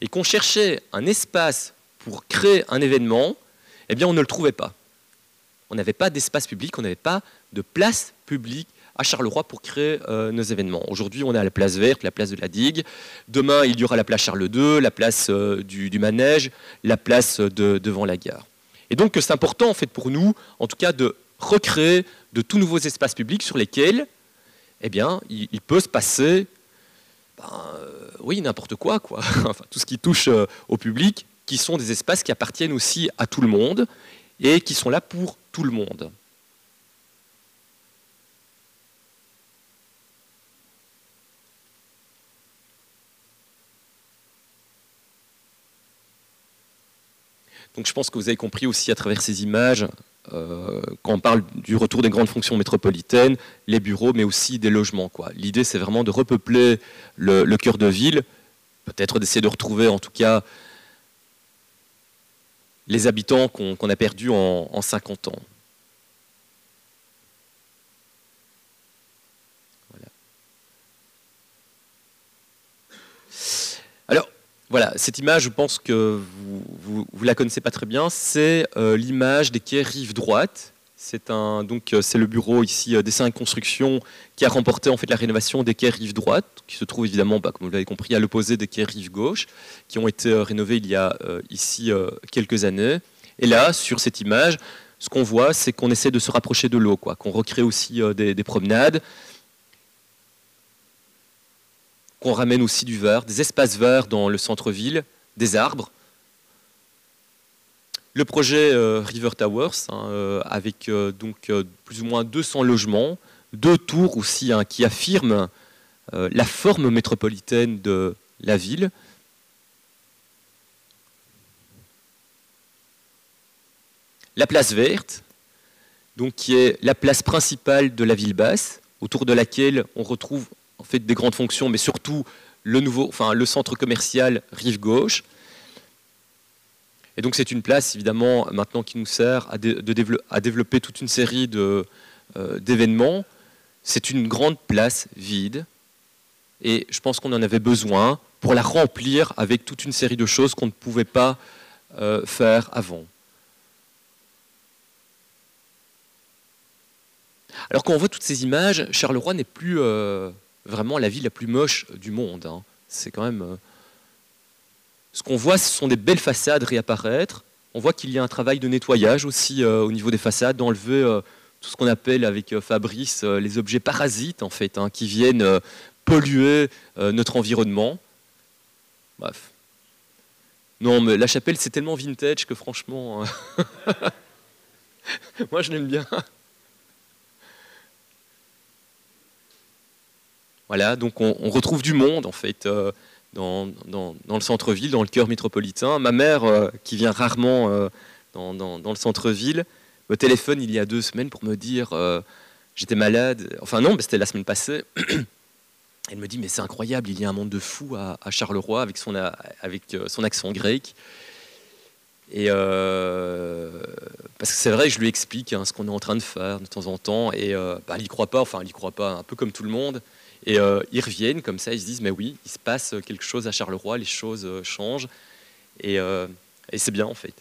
et qu'on cherchait un espace pour créer un événement, eh bien on ne le trouvait pas. On n'avait pas d'espace public, on n'avait pas de place publique à Charleroi pour créer euh, nos événements. Aujourd'hui, on a la place verte, la place de la digue. Demain, il y aura la place Charles II, la place euh, du, manège, la place de, devant la gare. Et donc, c'est important en fait pour nous, en tout cas, de recréer de tout nouveaux espaces publics sur lesquels eh bien, il, peut se passer ben, euh, oui, n'importe quoi, quoi. enfin, tout ce qui touche euh, au public, qui sont des espaces qui appartiennent aussi à tout le monde et qui sont là pour tout le monde. Donc je pense que vous avez compris aussi à travers ces images euh, quand on parle du retour des grandes fonctions métropolitaines, les bureaux, mais aussi des logements. L'idée, c'est vraiment de repeupler le, cœur de ville, peut-être d'essayer de retrouver en tout cas les habitants qu'on a perdus en, en 50 ans. Voilà, cette image, je pense que vous, vous, la connaissez pas très bien. C'est euh, l'image des quais rive droite. C'est un donc euh, c'est le bureau ici euh, Dessin et Construction qui a remporté en fait la rénovation des quais rive droite, qui se trouve évidemment, bah, comme vous l'avez compris, à l'opposé des quais rive gauche, qui ont été rénovés il y a ici quelques années. Et là, sur cette image, ce qu'on voit, c'est qu'on essaie de se rapprocher de l'eau, quoi, qu'on recrée aussi des promenades, qu'on ramène aussi du vert, des espaces verts dans le centre-ville, des arbres. Le projet euh, River Towers, hein, euh, avec euh, donc plus ou moins 200 logements, deux tours aussi hein, qui affirment la forme métropolitaine de la ville. La place verte, qui est la place principale de la ville basse, autour de laquelle on retrouve en fait des grandes fonctions, mais surtout le, nouveau, enfin, le centre commercial rive gauche. Et donc c'est une place évidemment maintenant qui nous sert à, développer toute une série euh, d'événements. c'est une grande place vide et je pense qu'on en avait besoin pour la remplir avec toute une série de choses qu'on ne pouvait pas euh, faire avant. Alors quand on voit toutes ces images, Charleroi n'est plus euh, vraiment la ville la plus moche du monde. Hein. C'est quand même... Euh, ce qu'on voit, ce sont des belles façades réapparaître. On voit qu'il y a un travail de nettoyage aussi au niveau des façades, d'enlever tout ce qu'on appelle avec Fabrice les objets parasites en fait, hein, qui viennent polluer notre environnement. Bref. Non, mais la chapelle, c'est tellement vintage que franchement, euh, moi je l'aime bien. Voilà, donc on, retrouve du monde en fait euh, dans, le centre-ville, dans le cœur métropolitain. Ma mère, euh, qui vient rarement dans, le centre-ville, me téléphone il y a deux semaines pour me dire j'étais malade. Enfin non, mais c'était la semaine passée. Elle me dit, mais c'est incroyable, il y a un monde de fous à, Charleroi avec son, euh, accent grec. Et euh, parce que c'est vrai, je lui explique hein, ce qu'on est en train de faire de temps en temps, et euh, bah, elle n'y croit pas, enfin, elle n'y croit pas, un peu comme tout le monde. Et ils reviennent comme ça, ils se disent, mais oui, il se passe quelque chose à Charleroi, les choses changent, et, et c'est bien en fait.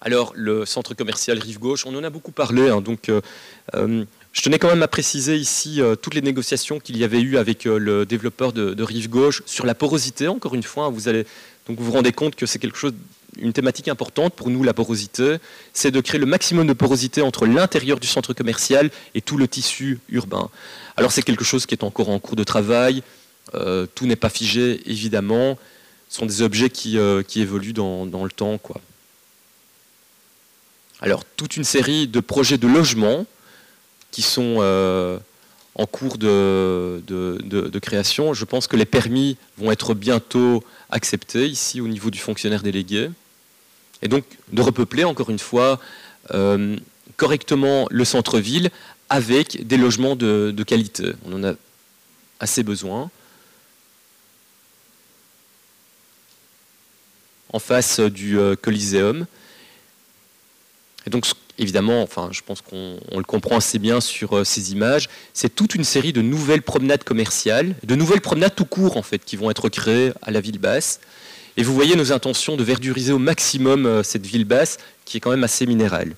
Alors, le centre commercial Rive Gauche, on en a beaucoup parlé, hein, donc je tenais quand même à préciser ici euh, toutes les négociations qu'il y avait eu avec euh, le développeur de, Rive Gauche sur la porosité. Encore une fois, vous allez donc vous vous rendez compte que c'est quelque chose, une thématique importante pour nous, la porosité, c'est de créer le maximum de porosité entre l'intérieur du centre commercial et tout le tissu urbain. Alors c'est quelque chose qui est encore en cours de travail. Euh, tout n'est pas figé, évidemment. Ce sont des objets qui, évoluent dans, le temps. Alors toute une série de projets de logement qui sont euh, en cours de, création. Je pense que les permis vont être bientôt acceptés ici au niveau du fonctionnaire délégué. Et donc de repeupler encore une fois euh, correctement le centre-ville avec des logements de, qualité. On en a assez besoin. En face du euh, Coliseum. Évidemment, enfin, je pense qu'on le comprend assez bien sur euh, ces images, c'est toute une série de nouvelles promenades commerciales, de nouvelles promenades tout court en fait, qui vont être créées à la ville basse. Et vous voyez nos intentions de verduriser au maximum euh, cette ville basse, qui est quand même assez minérale.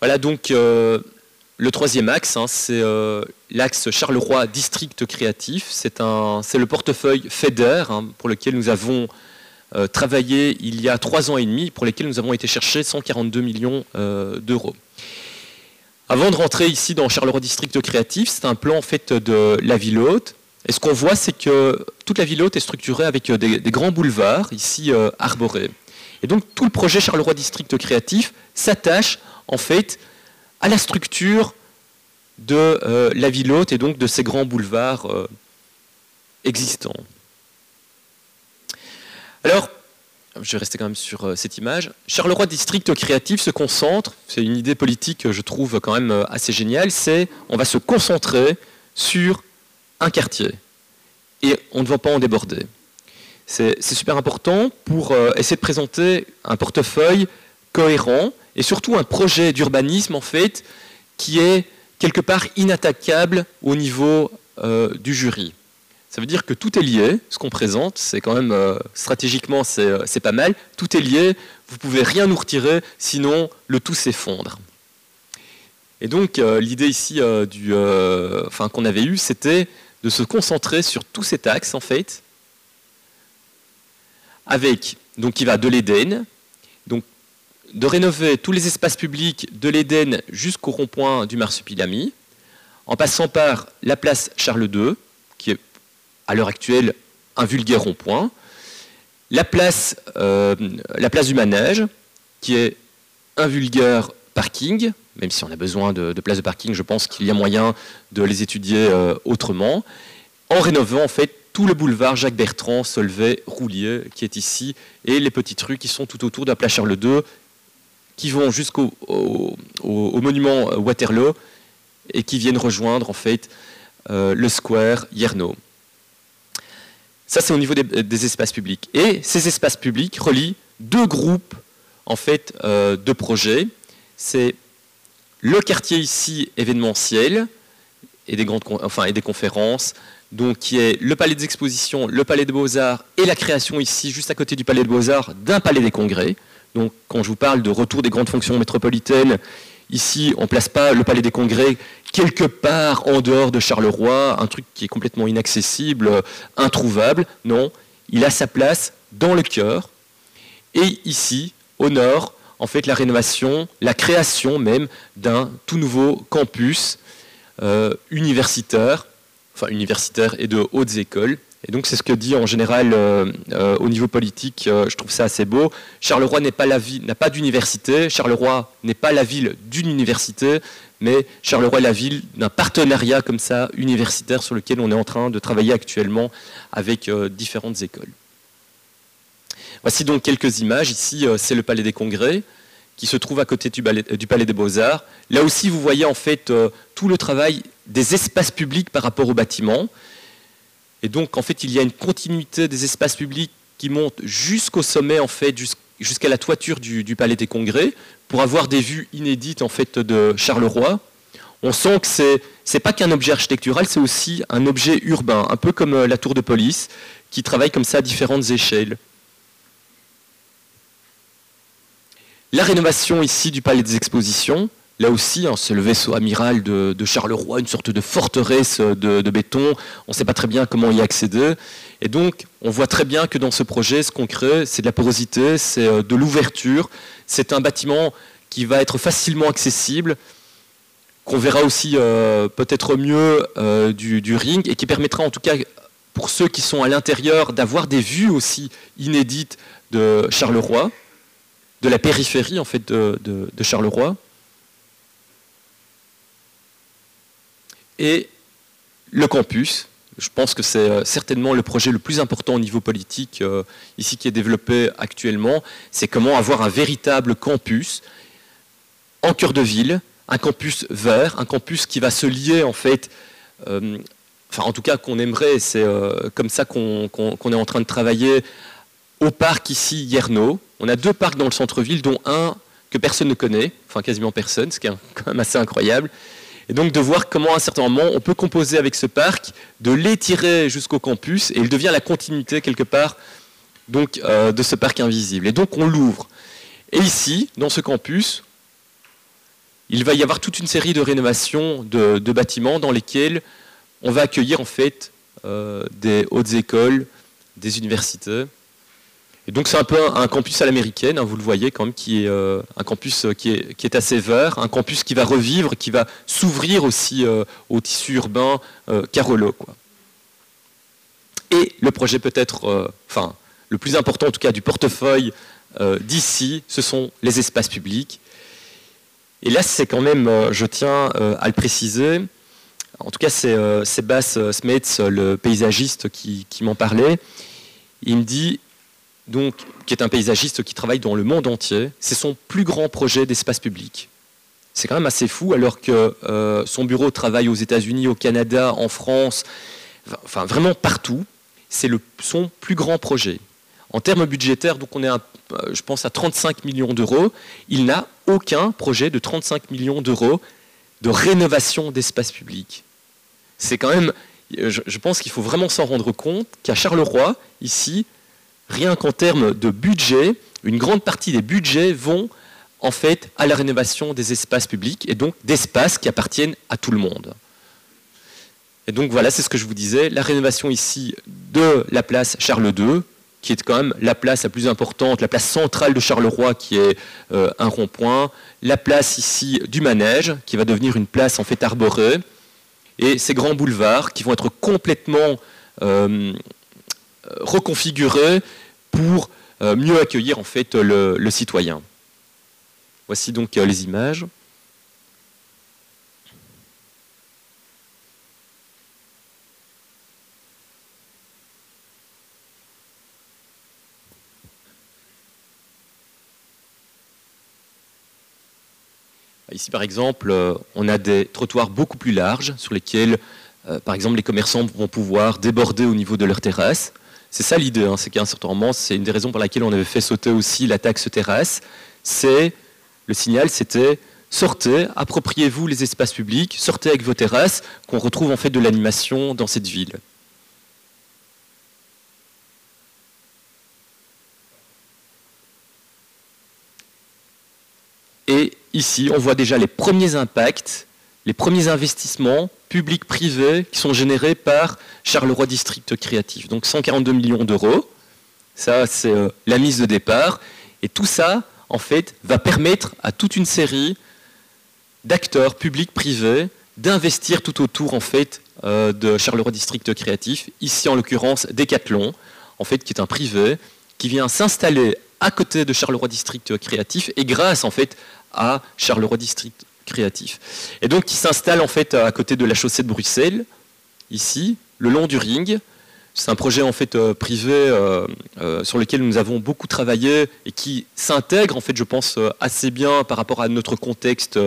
Voilà donc euh, le troisième axe, hein, c'est l'axe Charleroi District Créatif. C'est le portefeuille FEDER hein, pour lequel nous avons euh, travaillé il y a trois ans et demi, pour lesquels nous avons été chercher 142 millions euh, d'euros. Avant de rentrer ici dans Charleroi District Créatif, c'est un plan en fait de la ville haute. Et ce qu'on voit, c'est que toute la ville haute est structurée avec des, grands boulevards, ici euh, arborés. Et donc tout le projet Charleroi District Créatif s'attache en fait à la structure de la ville haute et donc de ces grands boulevards existants. Alors, je vais rester quand même sur euh, cette image. Charleroi District Créatif se concentre, c'est une idée politique que je trouve quand même euh, assez géniale, c'est on va se concentrer sur un quartier et on ne va pas en déborder. C'est super important pour euh, essayer de présenter un portefeuille cohérent et surtout un projet d'urbanisme en fait qui est quelque part inattaquable au niveau du jury. Ça veut dire que tout est lié, ce qu'on présente, c'est quand même euh, stratégiquement euh, c'est pas mal, tout est lié, vous pouvez rien nous retirer, sinon le tout s'effondre. Et donc euh, l'idée ici qu'on avait eue, c'était de se concentrer sur tous ces axes en fait, avec donc qui va de l'Éden, donc de rénover tous les espaces publics de l'Éden jusqu'au rond-point du Marsupilami, en passant par la place Charles II, qui est à l'heure actuelle un vulgaire rond-point, la place, euh, la place du manège, qui est un vulgaire parking, même si on a besoin de, places de parking, je pense qu'il y a moyen de les étudier euh, autrement, en rénovant en fait tout le boulevard Jacques Bertrand, Solvay, Roulier, qui est ici, et les petites rues qui sont tout autour de la place Charles II, qui vont jusqu'au au, monument Waterloo et qui viennent rejoindre en fait euh, le square Yerno. Ça, c'est au niveau des, espaces publics. Et ces espaces publics relient deux groupes en fait euh, de projets. C'est le quartier ici événementiel et des conférences, qui est le palais des expositions, le palais des beaux-arts et la création ici juste à côté du palais des beaux-arts d'un palais des congrès. Donc quand je vous parle de retour des grandes fonctions métropolitaines, ici on ne place pas le palais des congrès quelque part en dehors de Charleroi, un truc qui est complètement inaccessible, introuvable. Non, il a sa place dans le cœur. Et ici, au nord, en fait, la rénovation, la création même d'un tout nouveau campus euh, universitaire, enfin universitaire et de hautes écoles. Et donc c'est ce que dit en général euh, euh, au niveau politique, je trouve ça assez beau. Charleroi n'a pas d'université, Charleroi n'est pas la ville d'une université, mais Charleroi est la ville d'un partenariat comme ça universitaire sur lequel on est en train de travailler actuellement avec euh, différentes écoles. Voici donc quelques images. Ici, euh, c'est le Palais des Congrès qui se trouve à côté du Palais, des Beaux-Arts. Là aussi, vous voyez en fait euh, tout le travail des espaces publics par rapport aux bâtiments. Et donc, en fait, il y a une continuité des espaces publics qui montent jusqu'au sommet, en fait, jusqu'à la toiture du, Palais des Congrès pour avoir des vues inédites en fait de Charleroi. On sent que c'est n'est pas qu'un objet architectural, c'est aussi un objet urbain, un peu comme euh, la tour de police, qui travaille comme ça à différentes échelles. La rénovation ici du palais des expositions, Là aussi, hein, c'est le vaisseau amiral de, Charleroi, une sorte de forteresse de, béton. On ne sait pas très bien comment y accéder. Et donc, on voit très bien que dans ce projet, ce qu'on crée, c'est de la porosité, c'est euh, de l'ouverture. C'est un bâtiment qui va être facilement accessible, qu'on verra aussi euh, peut-être mieux euh, du, ring, et qui permettra en tout cas, pour ceux qui sont à l'intérieur, d'avoir des vues aussi inédites de Charleroi, de la périphérie en fait de Charleroi. Et le campus, je pense que c'est euh, certainement le projet le plus important au niveau politique euh, ici qui est développé actuellement. C'est comment avoir un véritable campus en cœur de ville, un campus vert, un campus qui va se lier en fait, euh, enfin en tout cas qu'on aimerait, c'est comme ça qu'on est en train de travailler au parc ici Yerno. On a deux parcs dans le centre-ville, dont un que personne ne connaît, enfin quasiment personne, ce qui est quand même assez incroyable et donc de voir comment à un certain moment on peut composer avec ce parc, de l'étirer jusqu'au campus, et il devient la continuité quelque part euh, de ce parc invisible. Et donc on l'ouvre. Et ici, dans ce campus, il va y avoir toute une série de rénovations de, bâtiments dans lesquels on va accueillir en fait euh, des hautes écoles, des universités, et donc c'est un peu un, campus à l'américaine, hein, vous le voyez quand même, qui est euh, un campus euh, qui est, qui est, assez vert, un campus qui va revivre, qui va s'ouvrir aussi euh, au tissu urbain Carolo. Et le projet peut-être, enfin le plus important en tout cas du portefeuille d'ici, ce sont les espaces publics. Et là c'est quand même, je tiens à le préciser, en tout cas c'est Sébastien Smets, le paysagiste, qui m'en parlait. Il me dit donc, qui est un paysagiste qui travaille dans le monde entier. C'est son plus grand projet d'espace public. C'est quand même assez fou, alors que euh, son bureau travaille aux États-Unis, au Canada, en France, enfin vraiment partout. C'est son plus grand projet. En termes budgétaires, donc on est, euh, je pense, à 35 millions d'euros. Il n'a aucun projet de 35 millions d'euros de rénovation d'espace public. C'est quand même, je pense qu'il faut vraiment s'en rendre compte qu'à Charleroi, ici, rien qu'en termes de budget, une grande partie des budgets vont en fait à la rénovation des espaces publics et donc d'espaces qui appartiennent à tout le monde. Et donc voilà, c'est ce que je vous disais, la rénovation ici de la place Charles II, qui est quand même la place la plus importante, la place centrale de Charleroi, qui est euh, un rond-point, la place ici du manège, qui va devenir une place en fait arborée, et ces grands boulevards qui vont être complètement euh, euh, reconfiguré pour euh, mieux accueillir en fait le, le citoyen. Voici donc euh, les images. Ici, par exemple, on a des trottoirs beaucoup plus larges sur lesquels, par exemple, les commerçants vont pouvoir déborder au niveau de leur terrasse. C'est ça l'idée, hein, c'est qu'à un certain moment, c'est une des raisons pour laquelle on avait fait sauter aussi la taxe terrasse. C'est le signal, c'était sortez, appropriez-vous les espaces publics, sortez avec vos terrasses, qu'on retrouve en fait de l'animation dans cette ville. Et ici, on voit déjà les premiers impacts, les premiers investissements publics privés qui sont générés par Charleroi District Créatif. Donc 142 millions d'euros, ça c'est euh, la mise de départ. Et tout ça, en fait, va permettre à toute une série d'acteurs publics, privés, d'investir tout autour en fait euh, de Charleroi District Créatif. Ici, en l'occurrence, Decathlon, en fait, qui est un privé, qui vient s'installer à côté de Charleroi District Créatif et grâce en fait à Charleroi District Créatif. Et donc, qui s'installe en fait à côté de la chaussée de Bruxelles, ici, le long du ring, c'est un projet en fait euh, privé euh, euh, sur lequel nous avons beaucoup travaillé et qui s'intègre en fait, je pense, assez bien par rapport à notre contexte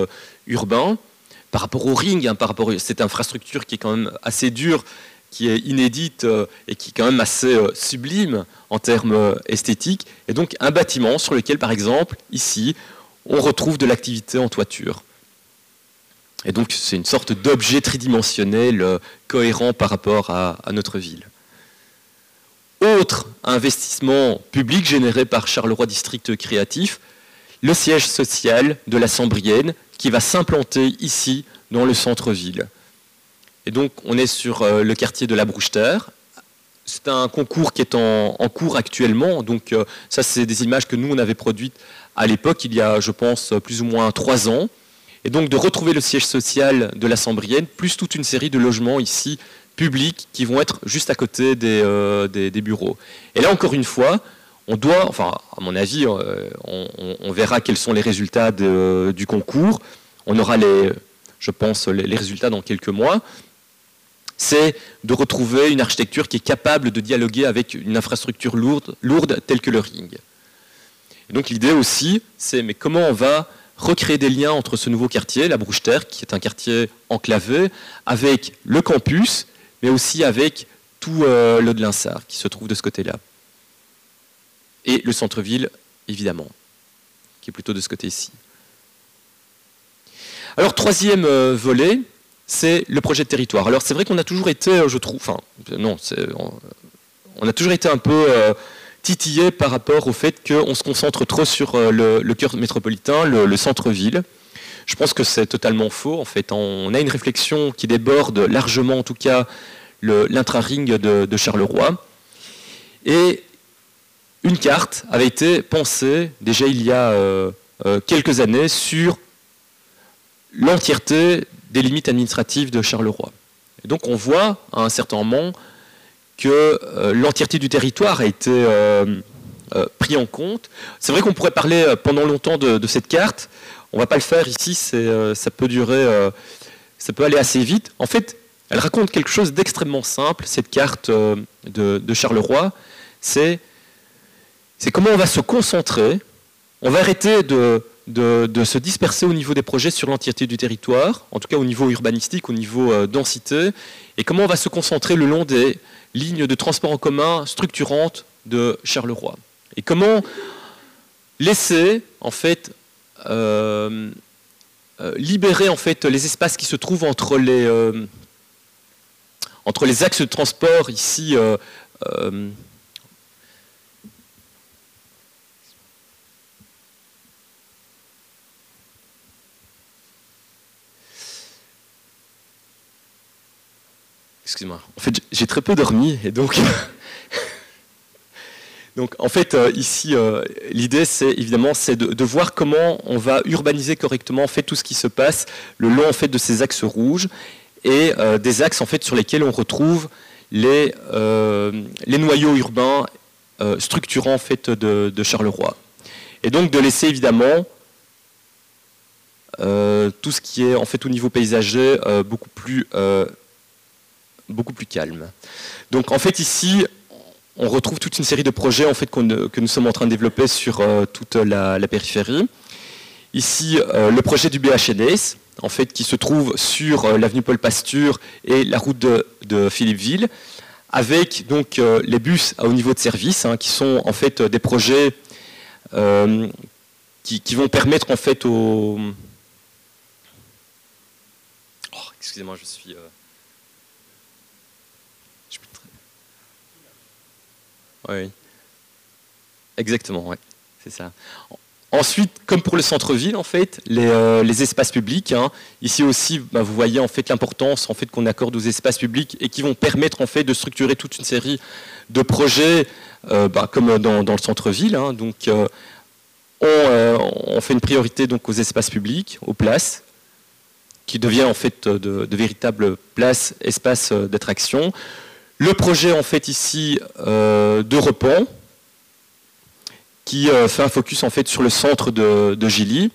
urbain, par rapport au ring, hein, par rapport à cette infrastructure qui est quand même assez dure, qui est inédite et qui est quand même assez sublime en termes esthétiques. Et donc un bâtiment sur lequel, par exemple, ici, on retrouve de l'activité en toiture. Et donc c'est une sorte d'objet tridimensionnel cohérent par rapport à notre ville. Autre investissement public généré par Charleroi District Créatif, le siège social de la Sambrienne qui va s'implanter ici dans le centre-ville. Et donc on est sur euh, le quartier de la Brouche-Terre. C'est un concours qui est en, cours actuellement. Donc euh, ça, c'est des images que nous, on avait produites à l'époque, il y a, je pense, plus ou moins trois ans. Et donc de retrouver le siège social de la Sambrienne, plus toute une série de logements ici publics qui vont être juste à côté euh, des, des, bureaux. Et là, encore une fois, on doit, enfin, à mon avis, euh, on, verra quels sont les résultats du concours. On aura, les, je pense, les, résultats dans quelques mois. C'est de retrouver une architecture qui est capable de dialoguer avec une infrastructure lourde, lourde telle que le ring. Et donc l'idée aussi, c'est mais comment on va recréer des liens entre ce nouveau quartier, la Brouche-Terre, qui est un quartier enclavé, avec le campus mais aussi avec tout euh, le de qui se trouve de ce côté-là. Et le centre-ville, évidemment, qui est plutôt de ce côté-ci. Alors, troisième euh, volet, c'est le projet de territoire. Alors, c'est vrai qu'on a toujours été, euh, je trouve, enfin, non, on, a toujours été un peu titillé par rapport au fait qu'on se concentre trop sur le, cœur métropolitain, le centre-ville. Je pense que c'est totalement faux. En fait, on a une réflexion qui déborde largement, en tout cas, l'intra-ring de, Charleroi. Et une carte avait été pensée déjà il y a euh, euh, quelques années sur l'entièreté des limites administratives de Charleroi. Et donc on voit à un certain moment que euh, l'entièreté du territoire a été pris en compte. C'est vrai qu'on pourrait parler pendant longtemps de, cette carte. On ne va pas le faire ici, ça peut durer, ça peut aller assez vite. En fait, elle raconte quelque chose d'extrêmement simple, cette carte euh, de, Charleroi. C'est comment on va se concentrer, on va arrêter de, se disperser au niveau des projets sur l'entièreté du territoire, en tout cas au niveau urbanistique, au niveau euh, densité, et comment on va se concentrer le long des lignes de transport en commun structurantes de Charleroi. Et comment laisser, en fait, euh, libérer en fait les espaces qui se trouvent entre les, entre les axes de transport ici euh, euh, Excusez-moi. En fait, j'ai très peu dormi et donc. donc, en fait, euh, ici, l'idée, c'est évidemment, c'est de, voir comment on va urbaniser correctement tout ce qui se passe le long en fait de ces axes rouges et euh, des axes en fait, sur lesquels on retrouve les, euh, les noyaux urbains euh, structurants en fait, de, Charleroi. Et donc de laisser évidemment tout ce qui est en fait au niveau paysager beaucoup, plus, beaucoup plus calme. Donc en fait ici, on retrouve toute une série de projets en fait, que nous sommes en train de développer sur toute la, périphérie. ici le projet du BHNS, en fait, qui se trouve sur l'avenue Paul Pasture et la route de, Philippeville, avec donc les bus à haut niveau de service, hein, qui sont en fait des projets qui, vont permettre en fait aux... Oh, excusez-moi, je suis... Oui. Exactement, ouais. C'est ça. Ensuite, comme pour le centre-ville, en fait, les, euh, espaces publics. Hein, ici aussi, bah, vous voyez en fait l'importance en fait qu'on accorde aux espaces publics et qui vont permettre en fait de structurer toute une série de projets, euh, bah, comme dans, le centre-ville. Hein. donc, euh, on, fait une priorité donc aux espaces publics, aux places, qui devient en fait de, de véritables places, espaces d'attraction. Le projet en fait ici de repos, qui euh, fait un focus en fait sur le centre de, Gilly,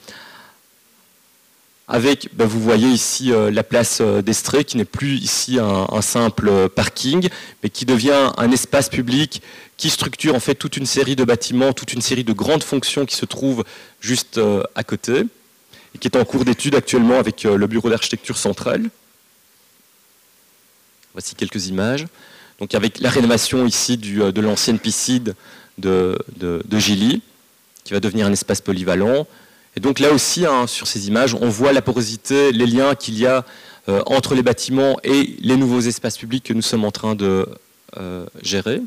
avec, ben, vous voyez ici euh, la place euh, d'Estrée, qui n'est plus ici un, simple parking, mais qui devient un espace public qui structure en fait toute une série de bâtiments, toute une série de grandes fonctions qui se trouvent juste à côté, et qui est en cours d'étude actuellement avec le bureau d'architecture centrale. Voici quelques images. Donc avec la rénovation ici de l'ancienne piscine de, Gilly, qui va devenir un espace polyvalent. Et donc là aussi, hein, sur ces images, on voit la porosité, les liens qu'il y a euh, entre les bâtiments et les nouveaux espaces publics que nous sommes en train de euh, gérer.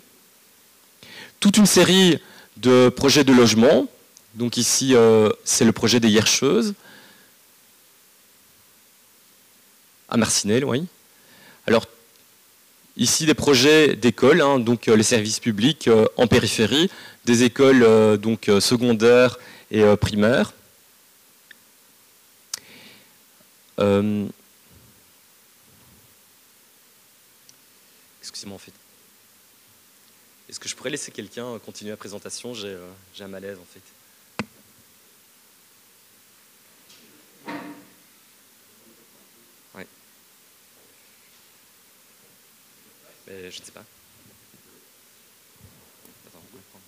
Toute une série de projets de logement. Donc ici, euh, c'est le projet des Hiercheuses. À Marcinelle, oui. Alors, Ici, des projets d'écoles, hein, donc euh, les services publics euh, en périphérie, des écoles euh, donc secondaires et primaires. Excusez-moi, en fait. Est-ce que je pourrais laisser quelqu'un continuer la présentation? J'ai un malaise, en fait. Je ne sais pas. Attends, on va prendre.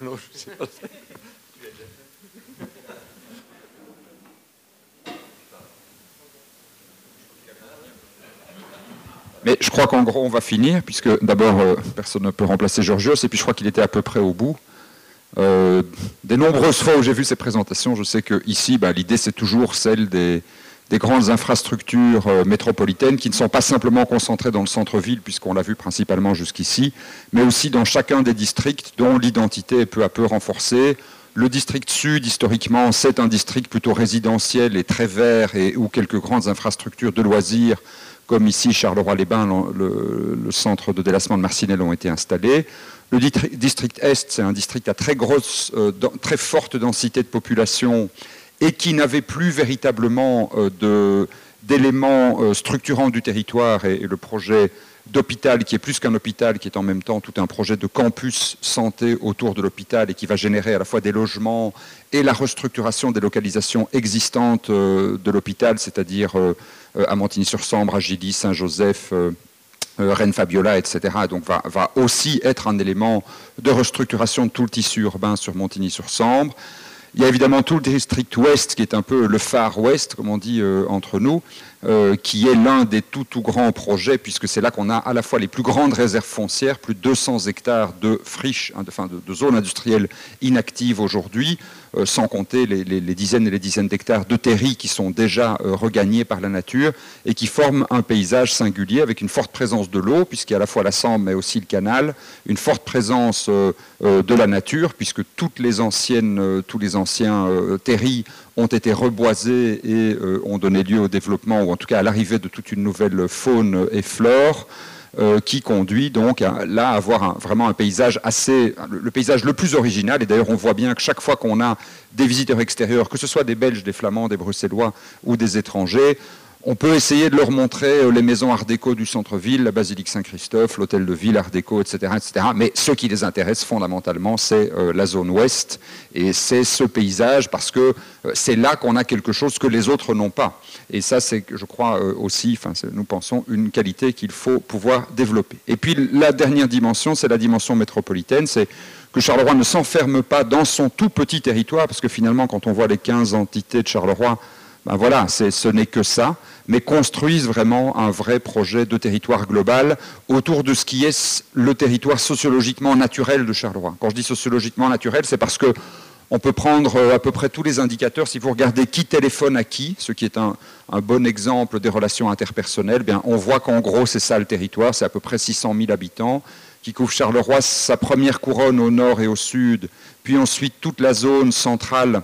Ouais. non, je sais pas. Mais je crois qu'en gros, on va finir, puisque d'abord, euh, personne ne peut remplacer Georgios, et puis je crois qu'il était à peu près au bout. Euh, des nombreuses fois où j'ai vu ces présentations, je sais qu'ici, bah, l'idée c'est toujours celle des, grandes infrastructures euh, métropolitaines qui ne sont pas simplement concentrées dans le centre-ville, puisqu'on l'a vu principalement jusqu'ici, mais aussi dans chacun des districts dont l'identité est peu à peu renforcée. Le district sud, historiquement, c'est un district plutôt résidentiel et très vert, et où quelques grandes infrastructures de loisirs, comme ici Charleroi-les-Bains, le, centre de délassement de Marcinelle, ont été installés. Le district Est, c'est un district à très, grosse, euh, très forte densité de population et qui n'avait plus véritablement euh, d'éléments euh, structurants du territoire et, le projet d'hôpital qui est plus qu'un hôpital, qui est en même temps tout un projet de campus santé autour de l'hôpital et qui va générer à la fois des logements et la restructuration des localisations existantes de l'hôpital, c'est-à-dire à Montigny-sur-Sambre, à Gilly, Saint-Joseph, euh, Rennes Fabiola, etc. Donc va, va, aussi être un élément de restructuration de tout le tissu urbain sur Montigny-sur-Sambre. Il y a évidemment tout le district ouest qui est un peu le phare ouest, comme on dit euh, entre nous, euh, qui est l'un des tout tout grands projets, puisque c'est là qu'on a à la fois les plus grandes réserves foncières, plus de 200 hectares de friches, hein, de, zones industrielles inactives aujourd'hui, euh, sans compter les, dizaines et les dizaines d'hectares de terris qui sont déjà regagnés par la nature et qui forment un paysage singulier avec une forte présence de l'eau, puisqu'il y a à la fois la Sambre mais aussi le canal, une forte présence de la nature, puisque toutes les anciennes, tous les anciens euh, terris ont été reboisés et euh, ont donné lieu au développement, ou en tout cas à l'arrivée de toute une nouvelle faune et flore. Euh, qui conduit donc à, là à avoir vraiment un paysage assez, le, paysage le plus original. Et d'ailleurs, on voit bien que chaque fois qu'on a des visiteurs extérieurs, que ce soit des Belges, des Flamands, des Bruxellois ou des étrangers, On peut essayer de leur montrer euh, les maisons art déco du centre-ville, la basilique Saint-Christophe, l'hôtel de ville art déco, etc., etc. Mais ce qui les intéresse fondamentalement, c'est euh, la zone ouest et c'est ce paysage parce que euh, c'est là qu'on a quelque chose que les autres n'ont pas. Et ça, c'est, je crois aussi, enfin, nous pensons, une qualité qu'il faut pouvoir développer. Et puis la dernière dimension, c'est la dimension métropolitaine. C'est que Charleroi ne s'enferme pas dans son tout petit territoire, parce que finalement, quand on voit les 15 entités de Charleroi, ben voilà, ce n'est que ça, mais construisent vraiment un vrai projet de territoire global autour de ce qui est le territoire sociologiquement naturel de Charleroi. Quand je dis sociologiquement naturel, c'est parce que on peut prendre euh, à peu près tous les indicateurs. Si vous regardez qui téléphone à qui, ce qui est un, bon exemple des relations interpersonnelles, bien, on voit qu'en gros, c'est ça le territoire, c'est à peu près 600 000 habitants, qui couvre Charleroi, sa première couronne au nord et au sud, puis ensuite toute la zone centrale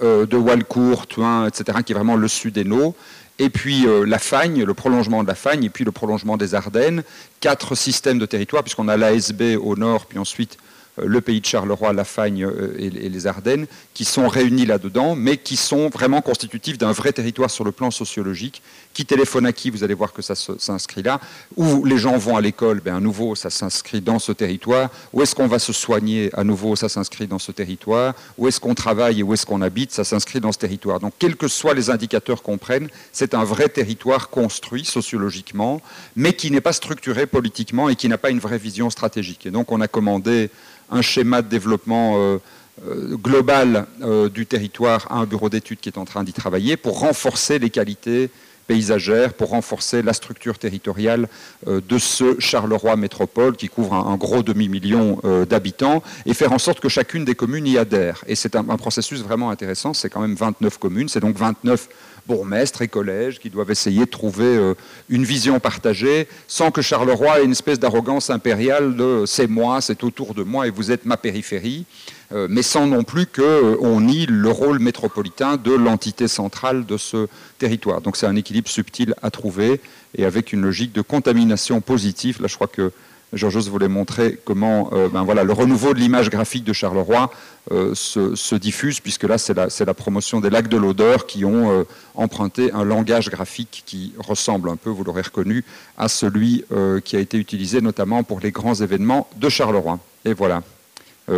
de Walcourt, Thuin, etc., qui est vraiment le sud sud-Hainaut, et puis euh, la Fagne, le prolongement de la Fagne, et puis le prolongement des Ardennes, quatre systèmes de territoire, puisqu'on a l'ASB au nord, puis ensuite euh, le pays de Charleroi, la Fagne euh, et les Ardennes, qui sont réunis là-dedans, mais qui sont vraiment constitutifs d'un vrai territoire sur le plan sociologique. Qui téléphone à qui, vous allez voir que ça s'inscrit là. Où les gens vont à l'école, ben, à nouveau, ça s'inscrit dans ce territoire. Où est-ce qu'on va se soigner, à nouveau, ça s'inscrit dans ce territoire. Où est-ce qu'on travaille et où est-ce qu'on habite, ça s'inscrit dans ce territoire. Donc, quels que soient les indicateurs qu'on prenne, c'est un vrai territoire construit sociologiquement, mais qui n'est pas structuré politiquement et qui n'a pas une vraie vision stratégique. Et donc, on a commandé un schéma de développement euh, euh, global euh, du territoire à un bureau d'études qui est en train d'y travailler pour renforcer les qualités paysagères, pour renforcer la structure territoriale de ce Charleroi métropole qui couvre un, gros demi-million d'habitants et faire en sorte que chacune des communes y adhère. Et c'est un, processus vraiment intéressant, c'est quand même 29 communes, c'est donc 29 bourgmestres et collèges qui doivent essayer de trouver euh, une vision partagée sans que Charleroi ait une espèce d'arrogance impériale de c'est moi, c'est autour de moi et vous êtes ma périphérie, euh, mais sans non plus qu'on euh, nie le rôle métropolitain de l'entité centrale de ce territoire. Donc c'est un équilibre subtil à trouver et avec une logique de contamination positive. Là, je crois que Georges voulait montrer comment euh, ben voilà, le renouveau de l'image graphique de Charleroi euh, se, diffuse, puisque là, c'est la, promotion des lacs de l'odeur qui ont euh, emprunté un langage graphique qui ressemble un peu, vous l'aurez reconnu, à celui qui a été utilisé notamment pour les grands événements de Charleroi. Et voilà,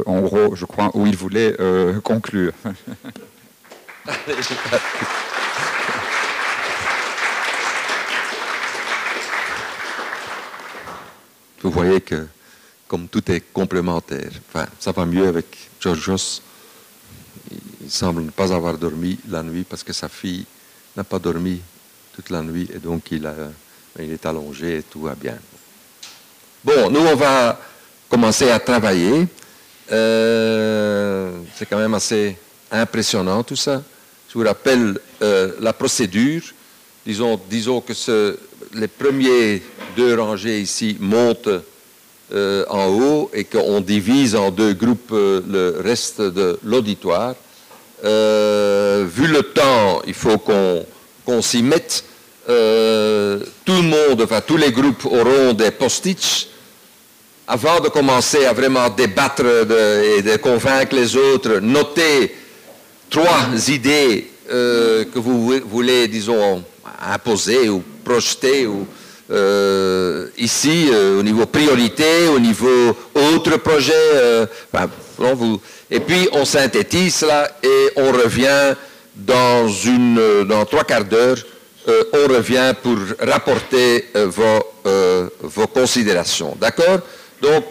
en gros, je crois, où il voulait conclure. vous voyez que comme tout est complémentaire, enfin, ça va mieux avec Georgios. Il semble ne pas avoir dormi la nuit parce que sa fille n'a pas dormi toute la nuit et donc il, est allongé et tout va bien. Bon, nous on va commencer à travailler. Euh, c'est quand même assez impressionnant tout ça. Je vous rappelle euh, la procédure. Disons, disons que ce, les premiers deux rangées ici montent euh, en haut et qu'on divise en deux groupes euh, le reste de l'auditoire. Euh, vu le temps, il faut qu'on s'y mette. tout le monde, enfin tous les groupes auront des post-its. Avant de commencer à vraiment débattre et de convaincre les autres, notez trois idées que vous voulez, disons, imposer ou projeter ou euh, ici euh, au niveau priorité, au niveau autre projet. Euh, vous, et puis on synthétise cela et on revient dans, une, dans trois quarts d'heure. on revient pour rapporter vos, vos considérations. D'accord? Donc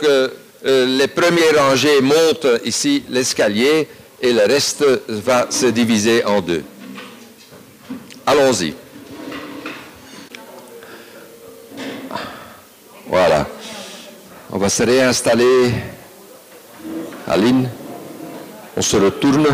les premiers rangées montent ici l'escalier et le reste va se diviser en deux. Allons-y. Voilà. On va se réinstaller. Aline, on se retourne.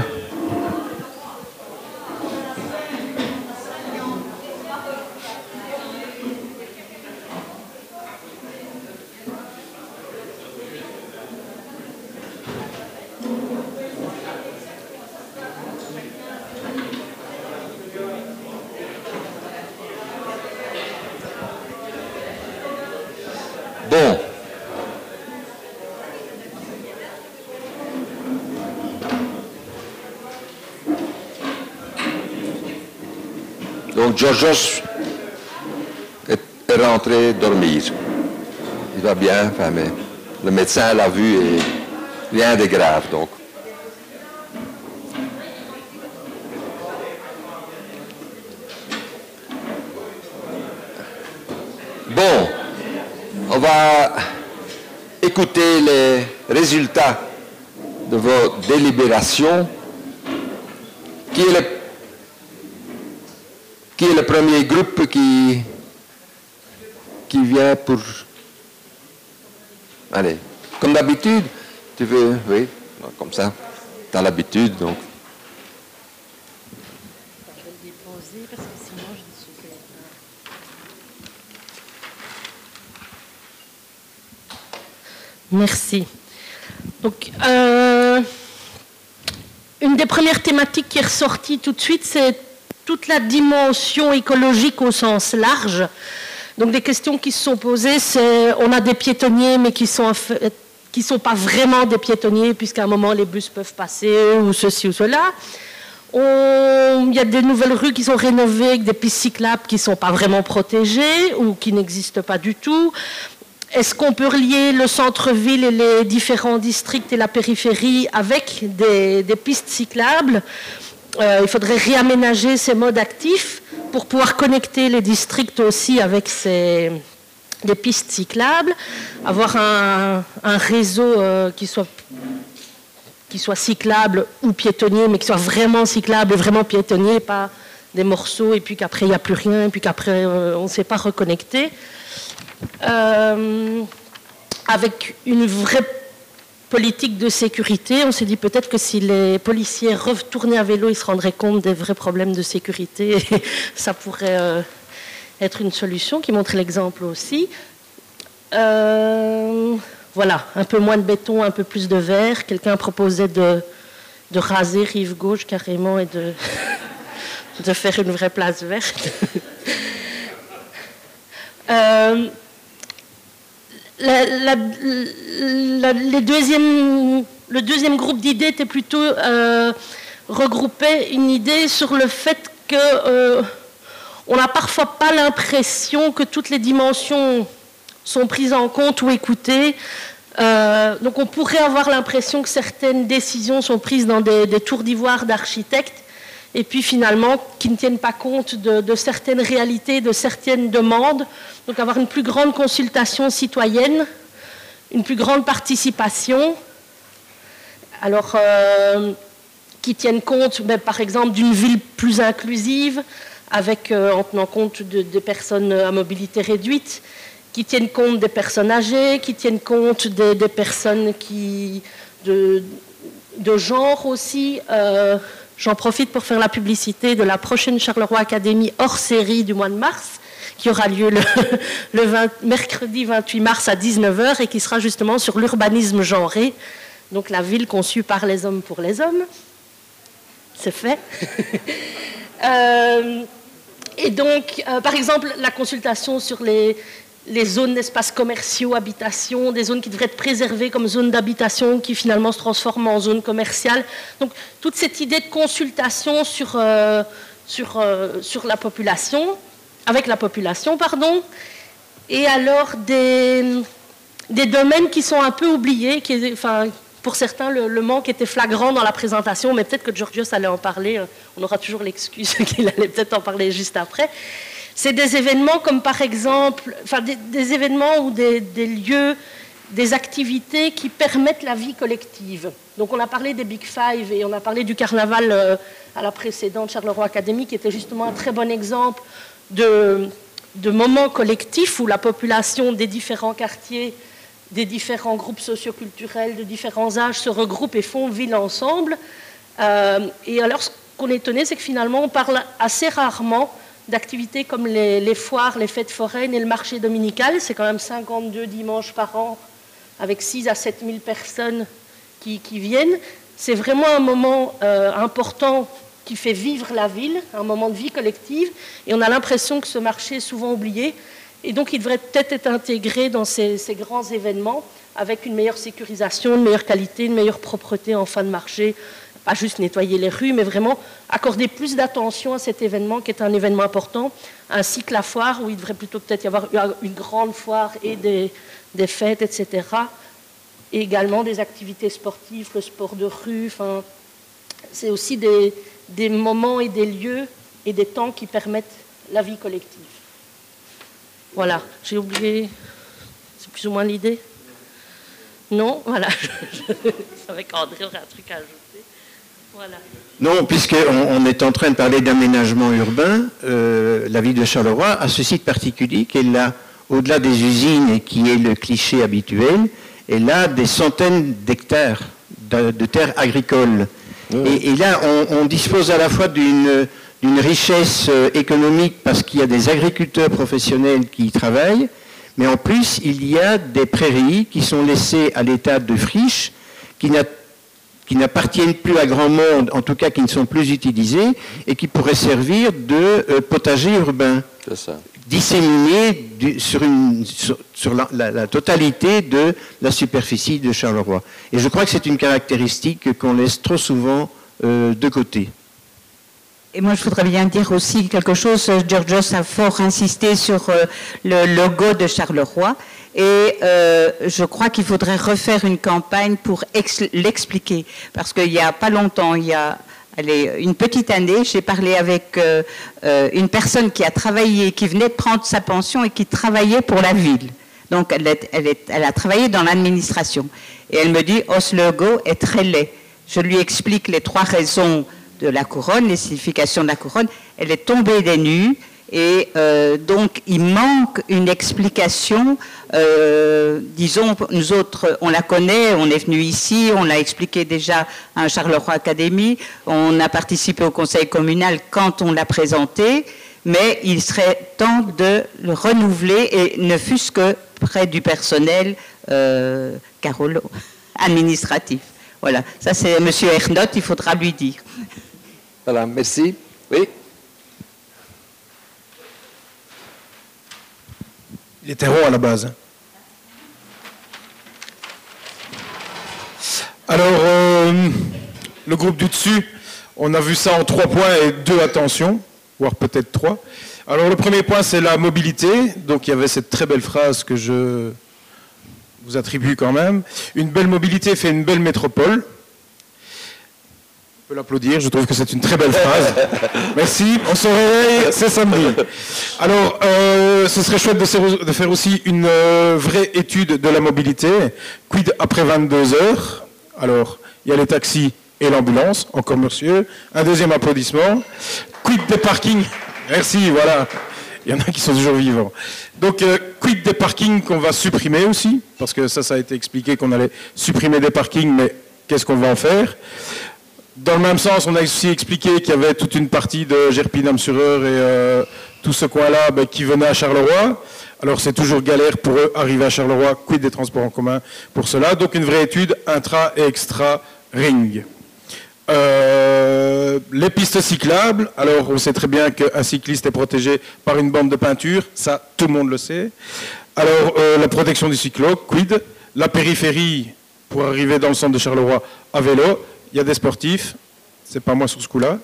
Georgios rentrer dormir. Il va bien, mais le médecin l'a vu et rien de grave. Donc. Bon, on va écouter les résultats de vos délibérations. Qui est le, est le premier groupe qui, qui vient pour... Allez, comme d'habitude, tu veux... Oui, comme ça, tu as l'habitude, donc... Merci. Donc, euh, une des premières thématiques qui est ressortie tout de suite, c'est toute la dimension écologique au sens large. Donc, des questions qui se sont posées, c'est on a des piétonniers, mais qui sont qui sont pas vraiment des piétonniers, puisqu'à un moment les bus peuvent passer ou ceci ou cela. Il y a des nouvelles rues qui sont rénovées avec des pistes cyclables qui ne sont pas vraiment protégées ou qui n'existent pas du tout. Est-ce qu'on peut relier le centre-ville et les différents districts et la périphérie avec des, pistes cyclables? Euh, Il faudrait réaménager ces modes actifs pour pouvoir connecter les districts aussi avec ces, des pistes cyclables, avoir un, réseau euh, qui soit qui soit cyclable ou piétonnier, mais qui soit vraiment cyclable et vraiment piétonnier, pas des morceaux et puis qu'après il n'y a plus rien, et puis qu'après euh, on ne sait pas reconnecter. Avec une vraie politique de sécurité. On s'est dit peut-être que si les policiers retournaient à vélo, ils se rendraient compte des vrais problèmes de sécurité. Et ça pourrait euh, être une solution, qui montre l'exemple aussi. Euh, voilà, un peu moins de béton, un peu plus de verre. Quelqu'un proposait de, de, raser rive gauche carrément et de, de faire une vraie place verte. le deuxième groupe d'idées était plutôt euh, regrouper une idée sur le fait que euh, n'a parfois pas l'impression que toutes les dimensions sont prises en compte ou écoutées. Euh, donc on pourrait avoir l'impression que certaines décisions sont prises dans des, tours d'ivoire d'architectes et puis finalement qui ne tiennent pas compte de, certaines réalités, de certaines demandes. Donc avoir une plus grande consultation citoyenne, une plus grande participation, alors euh, qui tiennent compte, ben, par exemple, d'une ville plus inclusive, avec, euh, en tenant compte des personnes à mobilité réduite, qui tiennent compte des personnes âgées, qui tiennent compte des, personnes qui, de, genre aussi. Euh, j'en profite pour faire la publicité de la prochaine Charleroi Académie hors série du mois de mars, qui aura lieu le, mercredi 28 mars à 19h et qui sera justement sur l'urbanisme genré, donc la ville conçue par les hommes pour les hommes. C'est fait. Euh, et donc, euh, par exemple, la consultation sur les, les zones d'espaces commerciaux, habitations, des zones qui devraient être préservées comme zones d'habitation qui finalement se transforment en zones commerciales. Donc toute cette idée de consultation sur, euh, sur, sur la population, avec la population, pardon, et alors des, des domaines qui sont un peu oubliés, qui, enfin, pour certains, le, manque était flagrant dans la présentation, mais peut-être que Georgios allait en parler, euh, on aura toujours l'excuse qu'il allait peut-être en parler juste après. C'est des événements comme par exemple, enfin des, événements ou des, lieux, des activités qui permettent la vie collective. Donc on a parlé des Big Five et on a parlé du carnaval euh, à la précédente Charleroi Académie, qui était justement un très bon exemple de, moments collectifs où la population des différents quartiers, des différents groupes socioculturels, de différents âges se regroupent et font ville ensemble. Euh, et alors, ce qu'on est étonné, c'est que finalement, on parle assez rarement d'activités comme les, foires, les fêtes foraines et le marché dominical. C'est quand même 52 dimanches par an avec 6 à 7 000 personnes qui, viennent. C'est vraiment un moment euh, important qui fait vivre la ville, un moment de vie collective, et on a l'impression que ce marché est souvent oublié, et donc il devrait peut-être être intégré dans ces, grands événements avec une meilleure sécurisation, une meilleure qualité, une meilleure propreté en fin de marché, pas juste nettoyer les rues, mais vraiment accorder plus d'attention à cet événement qui est un événement important, ainsi que la foire, où il devrait plutôt peut-être y avoir une grande foire et des, fêtes, etc. Et également des activités sportives, le sport de rue. C'est aussi des, des moments et des lieux et des temps qui permettent la vie collective. Voilà, j'ai oublié, c'est plus ou moins l'idée Non Voilà, je savais qu'André aurait un truc à ajouter. Voilà. Non, puisqu'on on est en train de parler d'aménagement urbain, euh, la ville de Charleroi a ce site particulier qu'elle a, au-delà des usines et qui est le cliché habituel, elle a des centaines d'hectares de, terres agricoles. Et, là, on, dispose à la fois d'une une richesse euh, économique parce qu'il y a des agriculteurs professionnels qui y travaillent, mais en plus, il y a des prairies qui sont laissées à l'état de friches, qui n'appartiennent plus à grand monde, en tout cas qui ne sont plus utilisées, et qui pourraient servir de euh, potager urbain, disséminés sur, la, totalité de la superficie de Charleroi. Et je crois que c'est une caractéristique qu'on laisse trop souvent euh, de côté. Et moi, je voudrais bien dire aussi quelque chose. Georgios a fort insisté sur euh, le logo de Charleroi. Et euh, je crois qu'il faudrait refaire une campagne pour l'expliquer. Parce qu'il n'y a pas longtemps, il y a une petite année, j'ai parlé avec euh, une personne qui a travaillé, qui venait de prendre sa pension et qui travaillait pour la ville. Donc, elle, a travaillé dans l'administration. Et elle me dit, oh, ce logo est très laid. Je lui explique les trois raisons de la couronne, les significations de la couronne, elle est tombée des nues et euh, donc il manque une explication. Euh, disons, nous autres, on la connaît, on est venu ici, on l'a expliqué déjà à Charleroi Academy, on a participé au conseil communal quand on l'a présenté, mais il serait temps de le renouveler et ne fût-ce que près du personnel euh, Carolo, administratif. Voilà, ça c'est M. Ernott, il faudra lui dire. Voilà, merci. Oui. Il était rond à la base. Alors, euh, le groupe du dessus, on a vu ça en trois points et deux attentions, voire peut-être trois. Alors, le premier point, c'est la mobilité. Donc, il y avait cette très belle phrase que je vous attribue quand même. Une belle mobilité fait une belle métropole peux l'applaudir, je trouve que c'est une très belle phrase. Merci, on se réveille, c'est samedi. Alors, euh, ce serait chouette de, faire aussi une euh, vraie étude de la mobilité. Quid après 22 heures? Alors, il y a les taxis et l'ambulance, encore monsieur. Un deuxième applaudissement. Quid des parkings? Merci, voilà. Il y en a qui sont toujours vivants. Donc, euh, quid des parkings qu'on va supprimer aussi? Parce que ça, ça a été expliqué qu'on allait supprimer des parkings, mais qu'est-ce qu'on va en faire? Dans le même sens, on a aussi expliqué qu'il y avait toute une partie de Gerpinam-sur-Eure et euh, tout ce coin-là ben, qui venait à Charleroi. Alors c'est toujours galère pour eux arriver à Charleroi, quid des transports en commun pour cela? Donc une vraie étude intra et extra ring. Euh, les pistes cyclables, alors on sait très bien qu'un cycliste est protégé par une bande de peinture, ça tout le monde le sait. Alors euh, la protection du cyclo, quid? La périphérie pour arriver dans le centre de Charleroi à vélo, il y a des sportifs, c'est pas moi sur ce coup-là.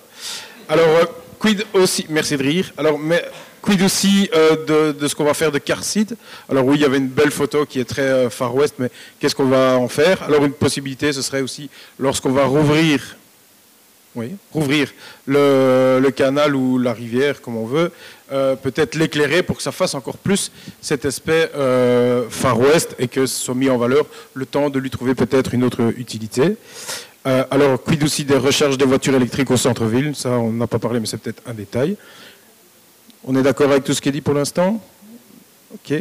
Alors, euh, quid aussi, merci de rire. Alors, mais, quid aussi euh, de, ce qu'on va faire de Carcide? Alors oui, il y avait une belle photo qui est très euh, Far West, mais qu'est-ce qu'on va en faire? Alors une possibilité, ce serait aussi lorsqu'on va rouvrir, oui, rouvrir le, canal ou la rivière, comme on veut, peut-être l'éclairer pour que ça fasse encore plus cet aspect Far West et que ce soit mis en valeur le temps de lui trouver peut-être une autre utilité. Euh, alors, quid aussi des recherches des voitures électriques au centre-ville? Ça, on n'a pas parlé, mais c'est peut-être un détail. On est d'accord avec tout ce qui est dit pour l'instant? Ok.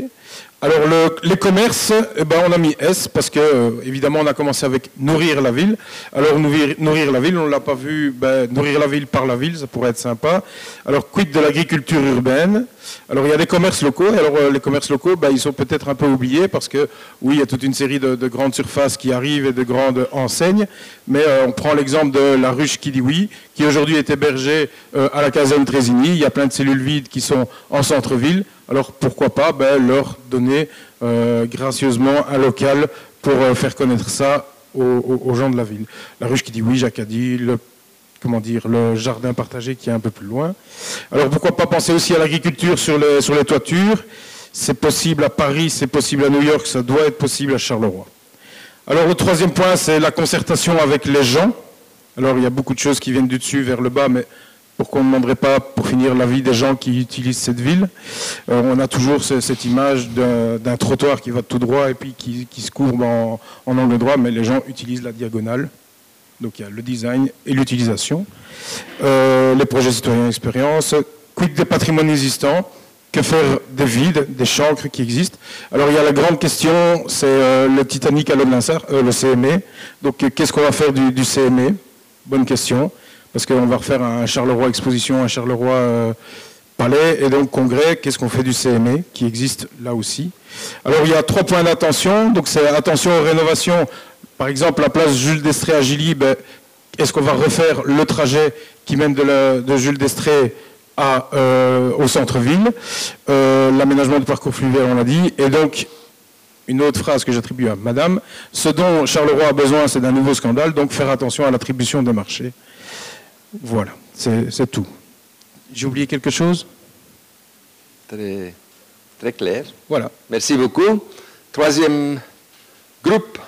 Alors les commerces, eh ben, on a mis S parce que euh, évidemment on a commencé avec nourrir la ville. Alors nourrir, la ville, on ne l'a pas vu, ben, nourrir la ville par la ville, ça pourrait être sympa. Alors quid de l'agriculture urbaine? Alors il y a des commerces locaux, alors euh, les commerces locaux, ben, ils sont peut-être un peu oubliés parce que oui, il y a toute une série de, grandes surfaces qui arrivent et de grandes enseignes, mais euh, on prend l'exemple de la ruche qui dit oui, qui aujourd'hui est hébergée à la caserne Trésigny, il y a plein de cellules vides qui sont en centre-ville. Alors pourquoi pas leur donner euh, gracieusement un local pour euh, faire connaître ça aux, gens de la ville. La ruche qui dit oui, Jacques a dit, le, comment dire, le jardin partagé qui est un peu plus loin. Alors pourquoi pas penser aussi à l'agriculture sur les, sur les toitures C'est possible à Paris, c'est possible à New York, ça doit être possible à Charleroi. Alors le troisième point, c'est la concertation avec les gens. Alors il y a beaucoup de choses qui viennent du dessus vers le bas, mais pourquoi on ne demanderait pas, pour finir, l'avis des gens qui utilisent cette ville euh, On a toujours cette image d'un trottoir qui va tout droit et puis qui, se courbe en, angle droit, mais les gens utilisent la diagonale. Donc il y a le design et l'utilisation. Euh, les projets citoyens expérience, quid des patrimoines existants? Que faire des vides, des chancres qui existent? Alors il y a la grande question, c'est euh, le Titanic à l'eau de le CME. Donc qu'est-ce qu'on va faire du, du CME Bonne question parce qu'on va refaire un Charleroi exposition, un Charleroi euh, palais, et donc congrès, qu'est-ce qu'on fait du CME, qui existe là aussi? Alors il y a trois points d'attention, donc c'est attention aux rénovations, par exemple la place Jules d'Estrée à Gilly, ben, est-ce qu'on va refaire le trajet qui mène de, Jules d'Estrée euh, au centre-ville, euh, l'aménagement du parcours fluvial, on l'a dit, et donc une autre phrase que j'attribue à Madame, ce dont Charleroi a besoin, c'est d'un nouveau scandale, donc faire attention à l'attribution des marchés. Voilà, c'est tout. J'ai oublié quelque chose? Très, très clair. Voilà. Merci beaucoup. Troisième groupe.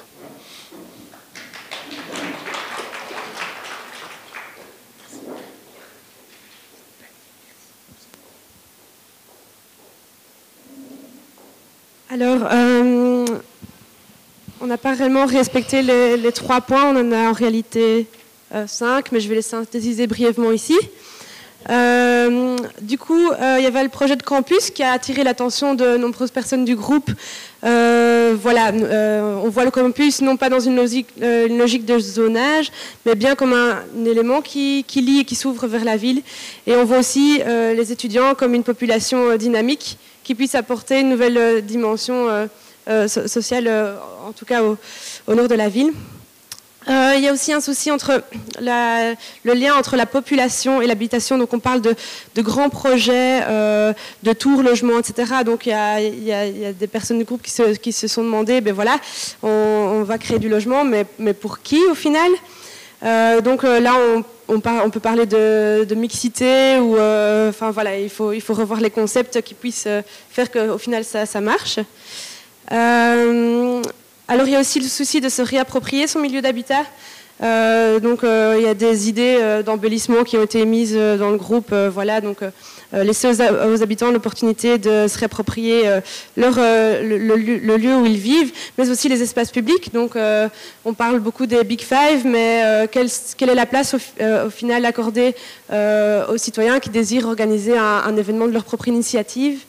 Alors, euh, on n'a pas réellement respecté les, les, trois points. On en a en réalité 5, euh, mais je vais les synthétiser brièvement ici. Euh, du coup, euh, il y avait le projet de campus qui a attiré l'attention de nombreuses personnes du groupe. voilà, on voit le campus non pas dans une logique, de zonage, mais bien comme un, élément qui, qui, lie et qui s'ouvre vers la ville. Et on voit aussi les étudiants comme une population dynamique qui puisse apporter une nouvelle dimension sociale, en tout cas au nord de la ville. Euh, il y a aussi un souci entre le lien entre la population et l'habitation. Donc on parle de, grands projets, euh, de tours, logements, etc. Donc il y, a, des personnes du groupe qui se, sont demandé, ben voilà, on, va créer du logement, mais, pour qui au final? Euh, Donc là, on, peut parler de, mixité ou, enfin voilà, il faut, revoir les concepts qui puissent faire qu'au final ça, ça marche. Alors il y a aussi le souci de se réapproprier son milieu d'habitat. Euh, donc euh, il y a des idées euh, d'embellissement qui ont été émises dans le groupe. voilà, donc laisser aux, habitants l'opportunité de se réapproprier le, lieu où ils vivent, mais aussi les espaces publics. Donc on parle beaucoup des Big Five, mais quelle, est la place au, final accordée aux citoyens qui désirent organiser un, un, événement de leur propre initiative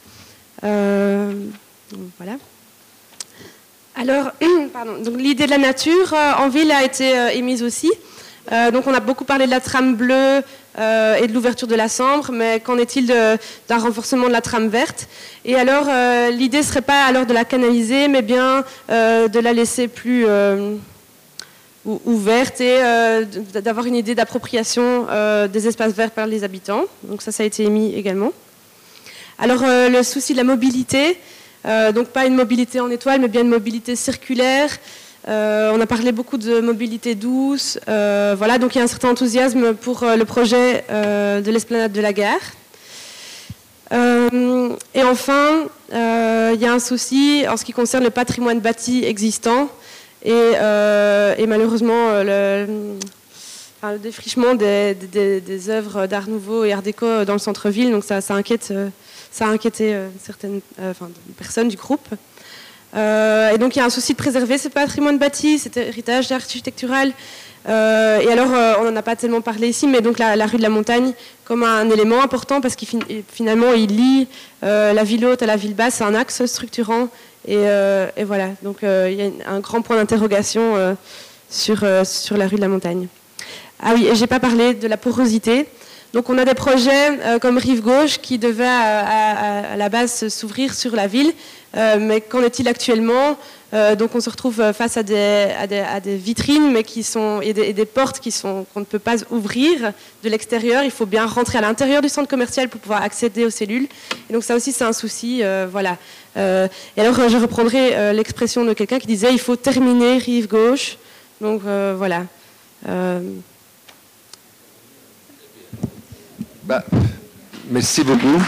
Voilà. Alors, l'idée de la nature euh, en ville a été euh, émise aussi. Euh, donc on a beaucoup parlé de la trame bleue et de l'ouverture de la Sambre, mais qu'en est-il d'un renforcement de la trame verte? Et alors l'idée ne serait pas alors de la canaliser, mais bien de la laisser plus ouverte et d'avoir une idée d'appropriation des espaces verts par les habitants. Donc ça, ça a été émis également. Alors le souci de la mobilité, donc pas une mobilité en étoile, mais bien une mobilité circulaire. Euh, on a parlé beaucoup de mobilité douce. Euh, voilà, donc il y a un certain enthousiasme pour le projet de l'esplanade de la gare. et enfin, il y a un souci en ce qui concerne le patrimoine bâti existant et, malheureusement le, défrichement des, œuvres d'art nouveau et art déco dans le centre-ville. Donc ça inquiète ça a inquiété euh, certaines euh, personnes du groupe. Euh, et donc il y a un souci de préserver ce patrimoine bâti, cet héritage architectural. et alors, on n'en a pas tellement parlé ici, mais donc la, rue de la Montagne comme un élément important parce qu'il finalement il lie la ville haute à la ville basse, c'est un axe structurant. Et, voilà, donc il y a un grand point d'interrogation sur, sur la rue de la Montagne. Ah oui, et j'ai pas parlé de la porosité. Donc on a des projets euh, comme Rive Gauche qui devaient à, la base s'ouvrir sur la ville, euh, mais qu'en est-il actuellement? Euh, Donc on se retrouve face à des, vitrines mais qui sont, et, des, portes qui sont, qu'on ne peut pas ouvrir de l'extérieur. Il faut bien rentrer à l'intérieur du centre commercial pour pouvoir accéder aux cellules. Et donc ça aussi c'est un souci. voilà. et alors je reprendrai l'expression de quelqu'un qui disait il faut terminer Rive Gauche Donc voilà. Bah, merci beaucoup.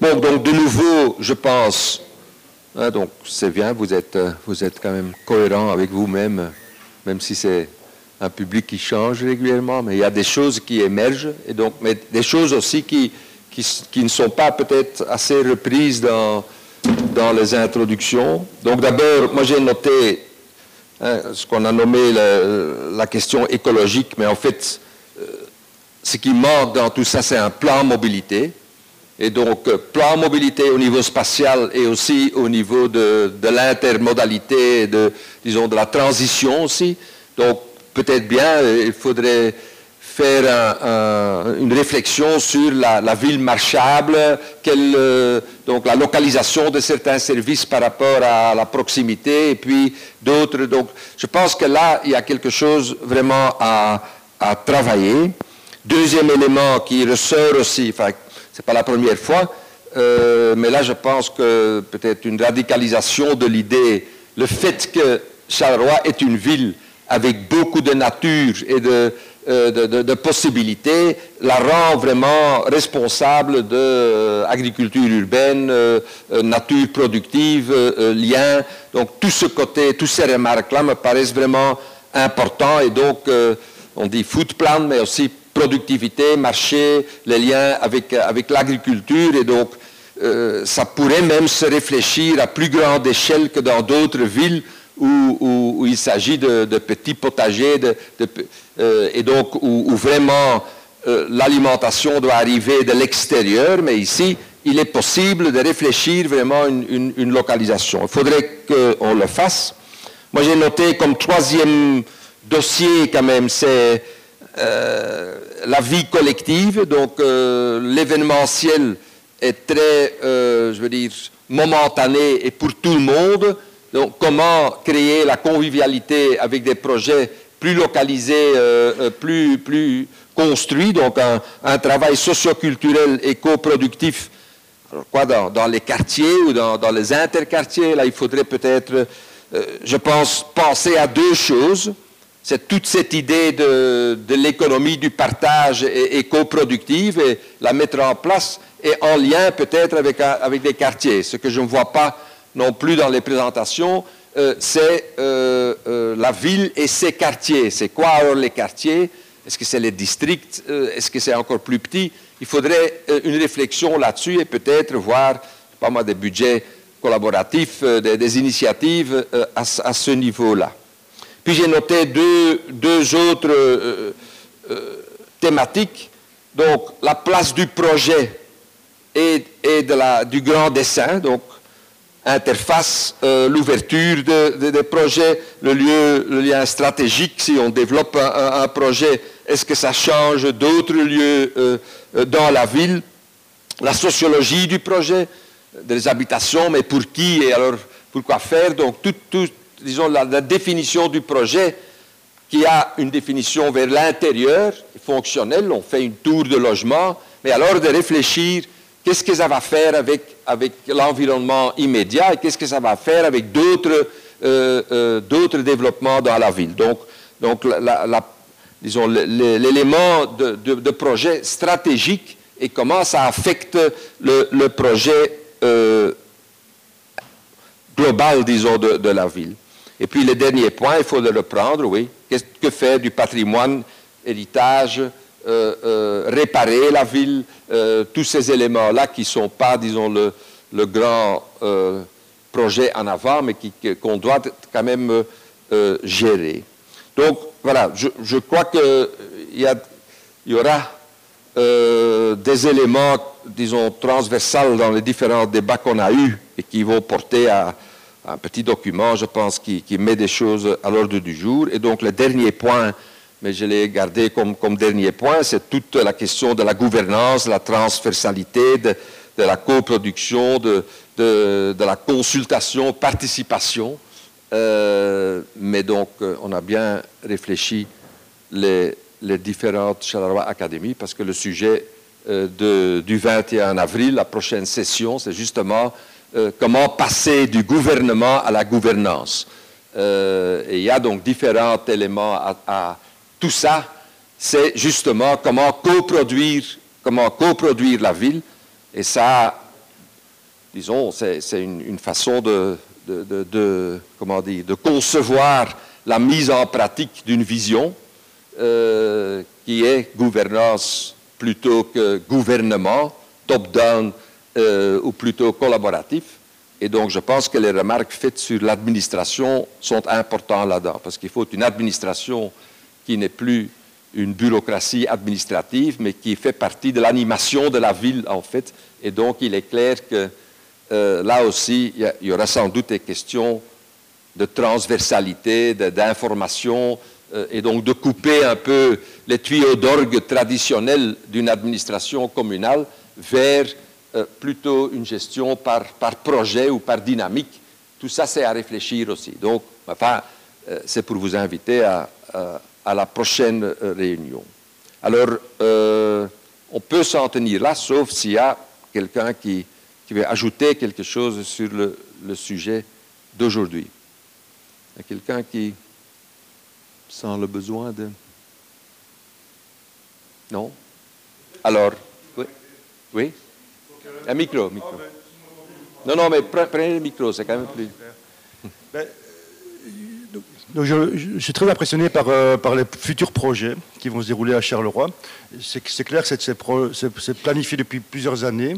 Bon, donc de nouveau, je pense, hein, donc c'est bien, vous êtes, euh, vous êtes quand même cohérent avec vous-même, même si c'est un public qui change régulièrement, mais il y a des choses qui émergent, et donc, mais des choses aussi qui, qui, ne sont pas peut-être assez reprises dans, dans les introductions. Donc d'abord, moi j'ai noté hein, ce qu'on a nommé la, question écologique, mais en fait, euh, ce qui manque dans tout ça, c'est un plan mobilité. Et donc, euh, plan mobilité au niveau spatial et aussi au niveau de, l'intermodalité, de, disons, de la transition aussi. Donc, peut-être bien, euh, il faudrait faire une réflexion sur la, ville marchable, euh, donc la localisation de certains services par rapport à la proximité et puis d'autres. Donc, je pense que là, il y a quelque chose vraiment à, à travailler. Deuxième élément qui ressort aussi, enfin, n'est pas la première fois, euh, mais là je pense que peut-être une radicalisation de l'idée, le fait que Charleroi est une ville avec beaucoup de nature et de, euh, possibilités, la rend vraiment responsable de euh, urbaine, nature productive, lien. Donc tout ce côté, toutes ces remarques-là me paraissent vraiment importants et donc on dit food plan, mais aussi productivité, marché, les liens avec, avec l'agriculture. Et donc, euh, ça pourrait même se réfléchir à plus grande échelle que dans d'autres villes où, où, il s'agit de, petits potagers, de, euh, et donc où, vraiment euh, l'alimentation doit arriver de l'extérieur. Mais ici, il est possible de réfléchir vraiment une, une localisation. Il faudrait qu'on le fasse. Moi, j'ai noté comme troisième dossier quand même, c'est euh, la vie collective, donc l'événementiel est très, je veux dire, momentané et pour tout le monde. Donc comment créer la convivialité avec des projets plus localisés, plus, plus construits, donc un, travail socioculturel et coproductif quoi, dans, les quartiers ou dans, dans, les interquartiers. Là, il faudrait peut-être, je pense, penser à deux choses c'est toute cette idée de, l'économie du partage et, coproductive et la mettre en place et en lien peut-être avec, avec des quartiers. Ce que je ne vois pas non plus dans les présentations, euh, c'est euh, euh, la ville et ses quartiers. C'est quoi alors les quartiers? Est-ce que c'est les districts? Est-ce que c'est encore plus petit? Il faudrait une réflexion là-dessus et peut-être voir, pas moi, des budgets collaboratifs, des, initiatives à ce niveau-là. Puis j'ai noté deux, autres thématiques. Donc la place du projet et, du grand dessin, donc interface, euh, l'ouverture des projets, le, lieu, le lien stratégique, si on développe un, projet, est-ce que ça change d'autres lieux dans la ville? La sociologie du projet, des habitations, mais pour qui et alors pourquoi faire? Donc tout, tout, disons, la, définition du projet qui a une définition vers l'intérieur, fonctionnelle, on fait une tour de logement, mais alors de réfléchir qu'est-ce que ça va faire avec, avec l'environnement immédiat et qu'est-ce que ça va faire avec d'autres euh, euh, développements dans la ville? Donc, donc l'élément de, projet stratégique et comment ça affecte le, projet euh, global, disons, de, la ville. Et puis le dernier point, il faut le reprendre, oui. Qu'est-ce que faire du patrimoine, héritage, réparer la ville, euh, tous ces éléments-là qui ne sont pas, disons, le, le grand projet en avant, mais qu'on doit quand même gérer. Donc, voilà, je, je crois qu'il y, y aura des éléments, disons, transversaux dans les différents débats qu'on a eus et qui vont porter à, un petit document, je pense, qui, met des choses à l'ordre du jour. Et donc le dernier point, mais je l'ai gardé comme, dernier point, c'est toute la question de la gouvernance, la transversalité, de, la coproduction, de, de, la consultation, participation. Euh, mais donc, euh, on a bien réfléchi les, différentes Charleroi Académies parce que le sujet euh, du 21 avril, la prochaine session, c'est justement comment passer du gouvernement à la gouvernance. Et il y a donc différents éléments à, tout ça. C'est justement comment coproduire, comment coproduire la ville. Et ça, disons, c'est une, façon de, concevoir la mise en pratique d'une vision euh, qui est gouvernance plutôt que gouvernement, top-down euh, ou plutôt collaboratif. Et donc, je pense que les remarques faites sur l'administration sont importantes là-dedans, parce qu'il faut une administration qui n'est plus une bureaucratie administrative, mais qui fait partie de l'animation de la ville, en fait. Et donc, il est clair que euh, là aussi, il y, aura sans doute des questions de transversalité, d'information, euh, et donc de couper un peu les tuyaux d'orgue traditionnels d'une administration communale vers euh, plutôt une gestion par, par, projet ou par dynamique. Tout ça, c'est à réfléchir aussi. Donc, enfin, c'est pour vous inviter à, la prochaine euh, réunion. Alors, on peut s'en tenir là, sauf s'il y a quelqu'un qui, qui, veut ajouter quelque chose sur le, sujet d'aujourd'hui. Il y a quelqu'un qui sent le besoin de... Non? Alors, oui, oui? Un micro, micro. Non, non, mais prenez le micro, c'est quand même plus. Ben, donc je, suis très impressionné par, euh, par, les futurs projets qui vont se dérouler à Charleroi. C'est clair que c'est planifié depuis plusieurs années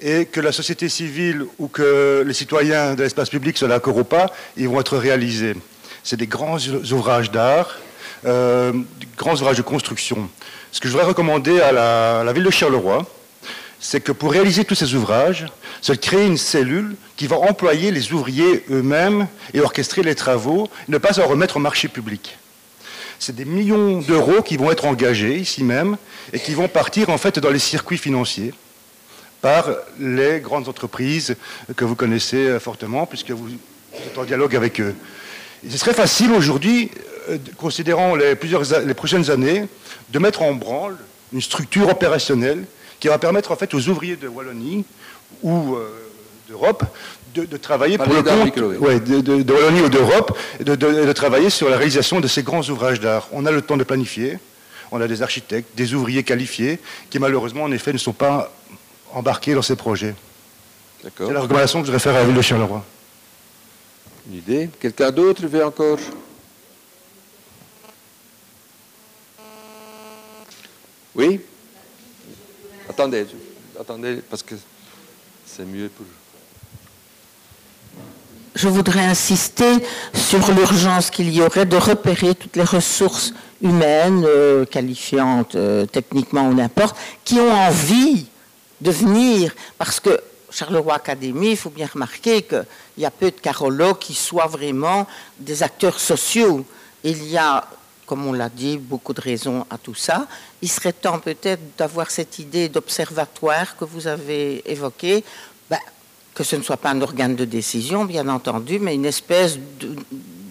et que la société civile ou que les citoyens de l'espace public, soient d'accord ou pas, ils vont être réalisés. C'est des grands ouvrages d'art, euh, grands ouvrages de construction. Ce que je voudrais recommander à la ville de Charleroi, c'est que pour réaliser tous ces ouvrages, se crée une cellule qui va employer les ouvriers eux-mêmes et orchestrer les travaux, ne pas en remettre au marché public. C'est des millions d'euros qui vont être engagés ici même et qui vont partir en fait dans les circuits financiers par les grandes entreprises que vous connaissez euh, fortement puisque vous êtes en dialogue avec eux. ce serait facile aujourd'hui, euh, considérant les, plusieurs, les prochaines années, de mettre en branle une structure opérationnelle qui va permettre en fait aux ouvriers de Wallonie ou euh, d'Europe de, travailler pour le compte de, Wallonie ou d'Europe de, travailler sur la réalisation de ces grands ouvrages d'art. On a le temps de planifier, on a des architectes, des ouvriers qualifiés qui malheureusement en effet ne sont pas embarqués dans ces projets. C'est la recommandation que je voudrais faire à la ville de Charleroi. Une idée? Quelqu'un d'autre veut encore? Oui? Attendez, attendez, parce que c'est mieux pour... Je voudrais insister sur l'urgence qu'il y aurait de repérer toutes les ressources humaines, euh, qualifiantes euh, techniquement ou n'importe, qui ont envie de venir, parce que Charleroi Académie, il faut bien remarquer qu'il y a peu de carolos qui soient vraiment des acteurs sociaux. Il y a comme on l'a dit, beaucoup de raisons à tout ça. Il serait temps peut-être d'avoir cette idée d'observatoire que vous avez évoquée, ben, que ce ne soit pas un organe de décision, bien entendu, mais une espèce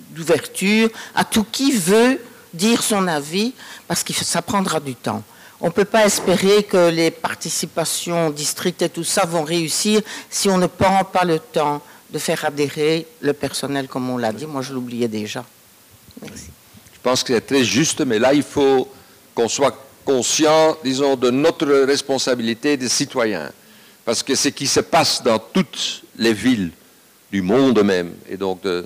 d'ouverture à tout qui veut dire son avis, parce que ça prendra du temps. On ne peut pas espérer que les participations districtes et tout ça vont réussir si on ne prend pas le temps de faire adhérer le personnel, comme on l'a dit. Moi, je l'oubliais déjà. Merci. Je pense que c'est très juste, mais là, il faut qu'on soit conscient, disons, de notre responsabilité de citoyens. Parce que ce qui se passe dans toutes les villes du monde même, et donc de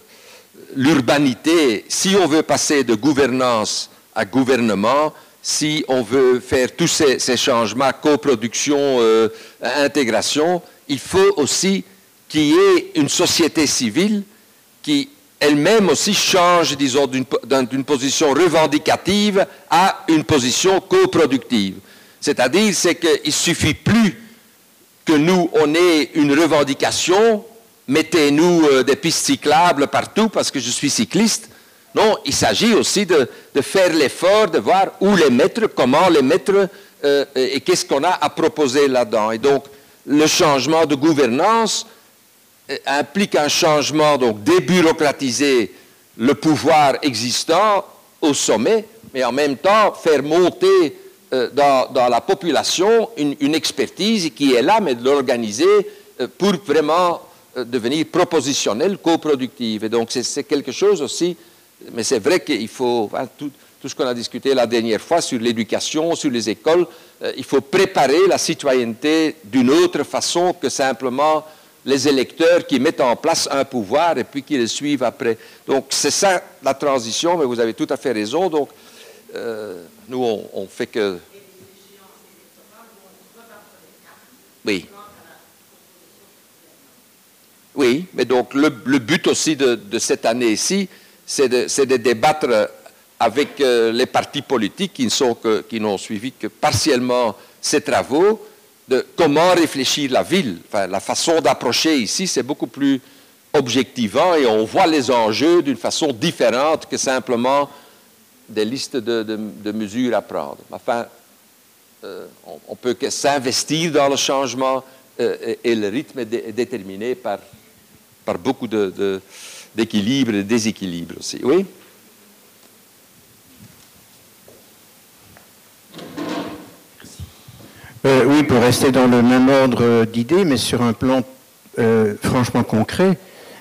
l'urbanité, si on veut passer de gouvernance à gouvernement, si on veut faire tous ces, changements, coproduction, euh, intégration, il faut aussi qu'il y ait une société civile qui elle-même aussi change, disons, d'une position revendicative à une position coproductive. C'est-à-dire, c'est qu'il ne suffit plus que nous, on ait une revendication, mettez-nous euh, des pistes cyclables partout parce que je suis cycliste. Non, il s'agit aussi de, faire l'effort de voir où les mettre, comment les mettre euh, et qu'est-ce qu'on a à proposer là-dedans. Et donc, le changement de gouvernance, implique un changement, donc débureaucratiser le pouvoir existant au sommet, mais en même temps faire monter euh, dans, la population une, expertise qui est là, mais de l'organiser euh, pour vraiment euh, devenir propositionnelle, coproductive. Et donc c'est quelque chose aussi, mais c'est vrai qu'il faut, tout, ce qu'on a discuté la dernière fois sur l'éducation, sur les écoles, euh, il faut préparer la citoyenneté d'une autre façon que simplement les électeurs qui mettent en place un pouvoir et puis qui le suivent après. Donc c'est ça la transition, mais vous avez tout à fait raison. Donc euh, nous, on, fait que... Oui. Oui, mais donc le, but aussi de, cette année-ci, c'est de, débattre avec euh, les partis politiques qui n'ont suivi que partiellement ces travaux, de comment réfléchir la ville. Enfin, la façon d'approcher ici, c'est beaucoup plus objectivant et on voit les enjeux d'une façon différente que simplement des listes de, mesures à prendre. Enfin, euh, on, ne peut que s'investir dans le changement euh, et, le rythme est déterminé par beaucoup d'équilibre de, et de déséquilibre aussi. Oui? Euh, Oui, pour rester dans le même ordre d'idées, mais sur un plan euh, franchement concret,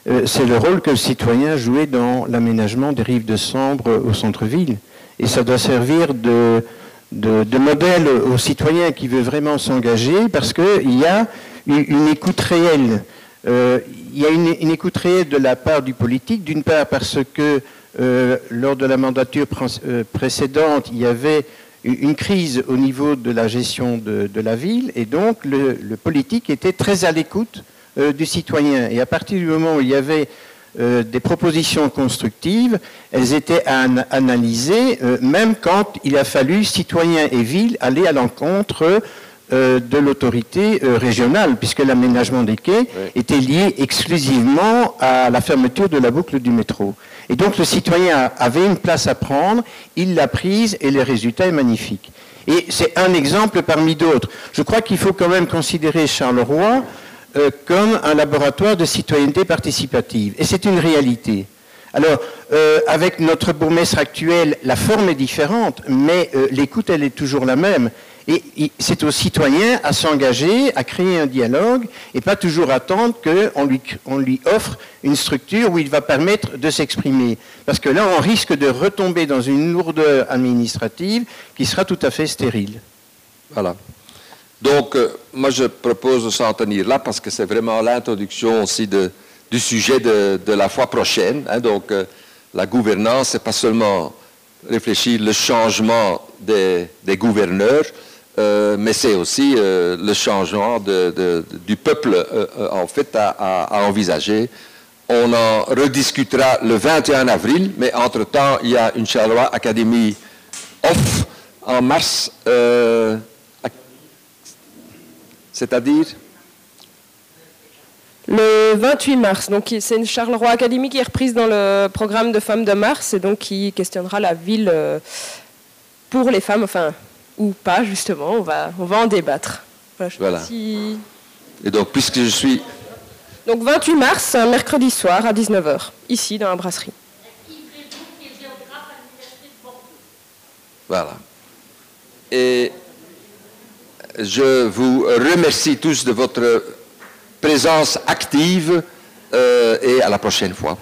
euh, c'est le rôle que le citoyen jouait dans l'aménagement des rives de Sambre au centre-ville. Et ça doit servir de, modèle aux citoyens qui veulent vraiment s'engager parce qu'il y a une, écoute réelle il y a une, écoute réelle de la part du politique, d'une part parce que lors de la mandature précédente, il y avait une crise au niveau de la gestion de, la ville, et donc le, politique était très à l'écoute euh, du citoyen. Et à partir du moment où il y avait des propositions constructives, elles étaient analysées, même quand il a fallu, citoyens et ville, aller à l'encontre euh, de l'autorité euh, régionale, puisque l'aménagement des quais était lié exclusivement à la fermeture de la boucle du métro. Et donc le citoyen avait une place à prendre, il l'a prise et le résultat est magnifique. Et c'est un exemple parmi d'autres. Je crois qu'il faut quand même considérer Charleroi euh, comme un laboratoire de citoyenneté participative. Et c'est une réalité. Alors, avec notre bourgmestre actuel, la forme est différente, mais l'écoute, elle est toujours la même. Et c'est aux citoyens à s'engager, à créer un dialogue, et pas toujours attendre qu'on lui, offre une structure où il va permettre de s'exprimer. Parce que là, on risque de retomber dans une lourdeur administrative qui sera tout à fait stérile. Voilà. Donc, euh, moi, je propose de s'en tenir là, parce que c'est vraiment l'introduction aussi du sujet de, la fois prochaine. Hein. donc, euh, la gouvernance, c'est pas seulement réfléchir le changement des gouverneurs, euh, mais c'est aussi euh, le changement du peuple euh, en fait à, envisager. On en rediscutera le 21 avril, mais entre-temps, il y a une Charleroi Académie off en mars, c'est-à-dire? Le 28 mars, donc c'est une Charleroi Académie qui est reprise dans le programme de Femmes de Mars et donc qui questionnera la ville pour les femmes, enfin ou pas, justement. On va, on va en débattre. Voilà. Et donc, puisque je suis... Donc, 28 mars, un mercredi soir à 19h, ici, dans la brasserie. Voilà. Et je vous remercie tous de votre présence active euh, et à la prochaine fois.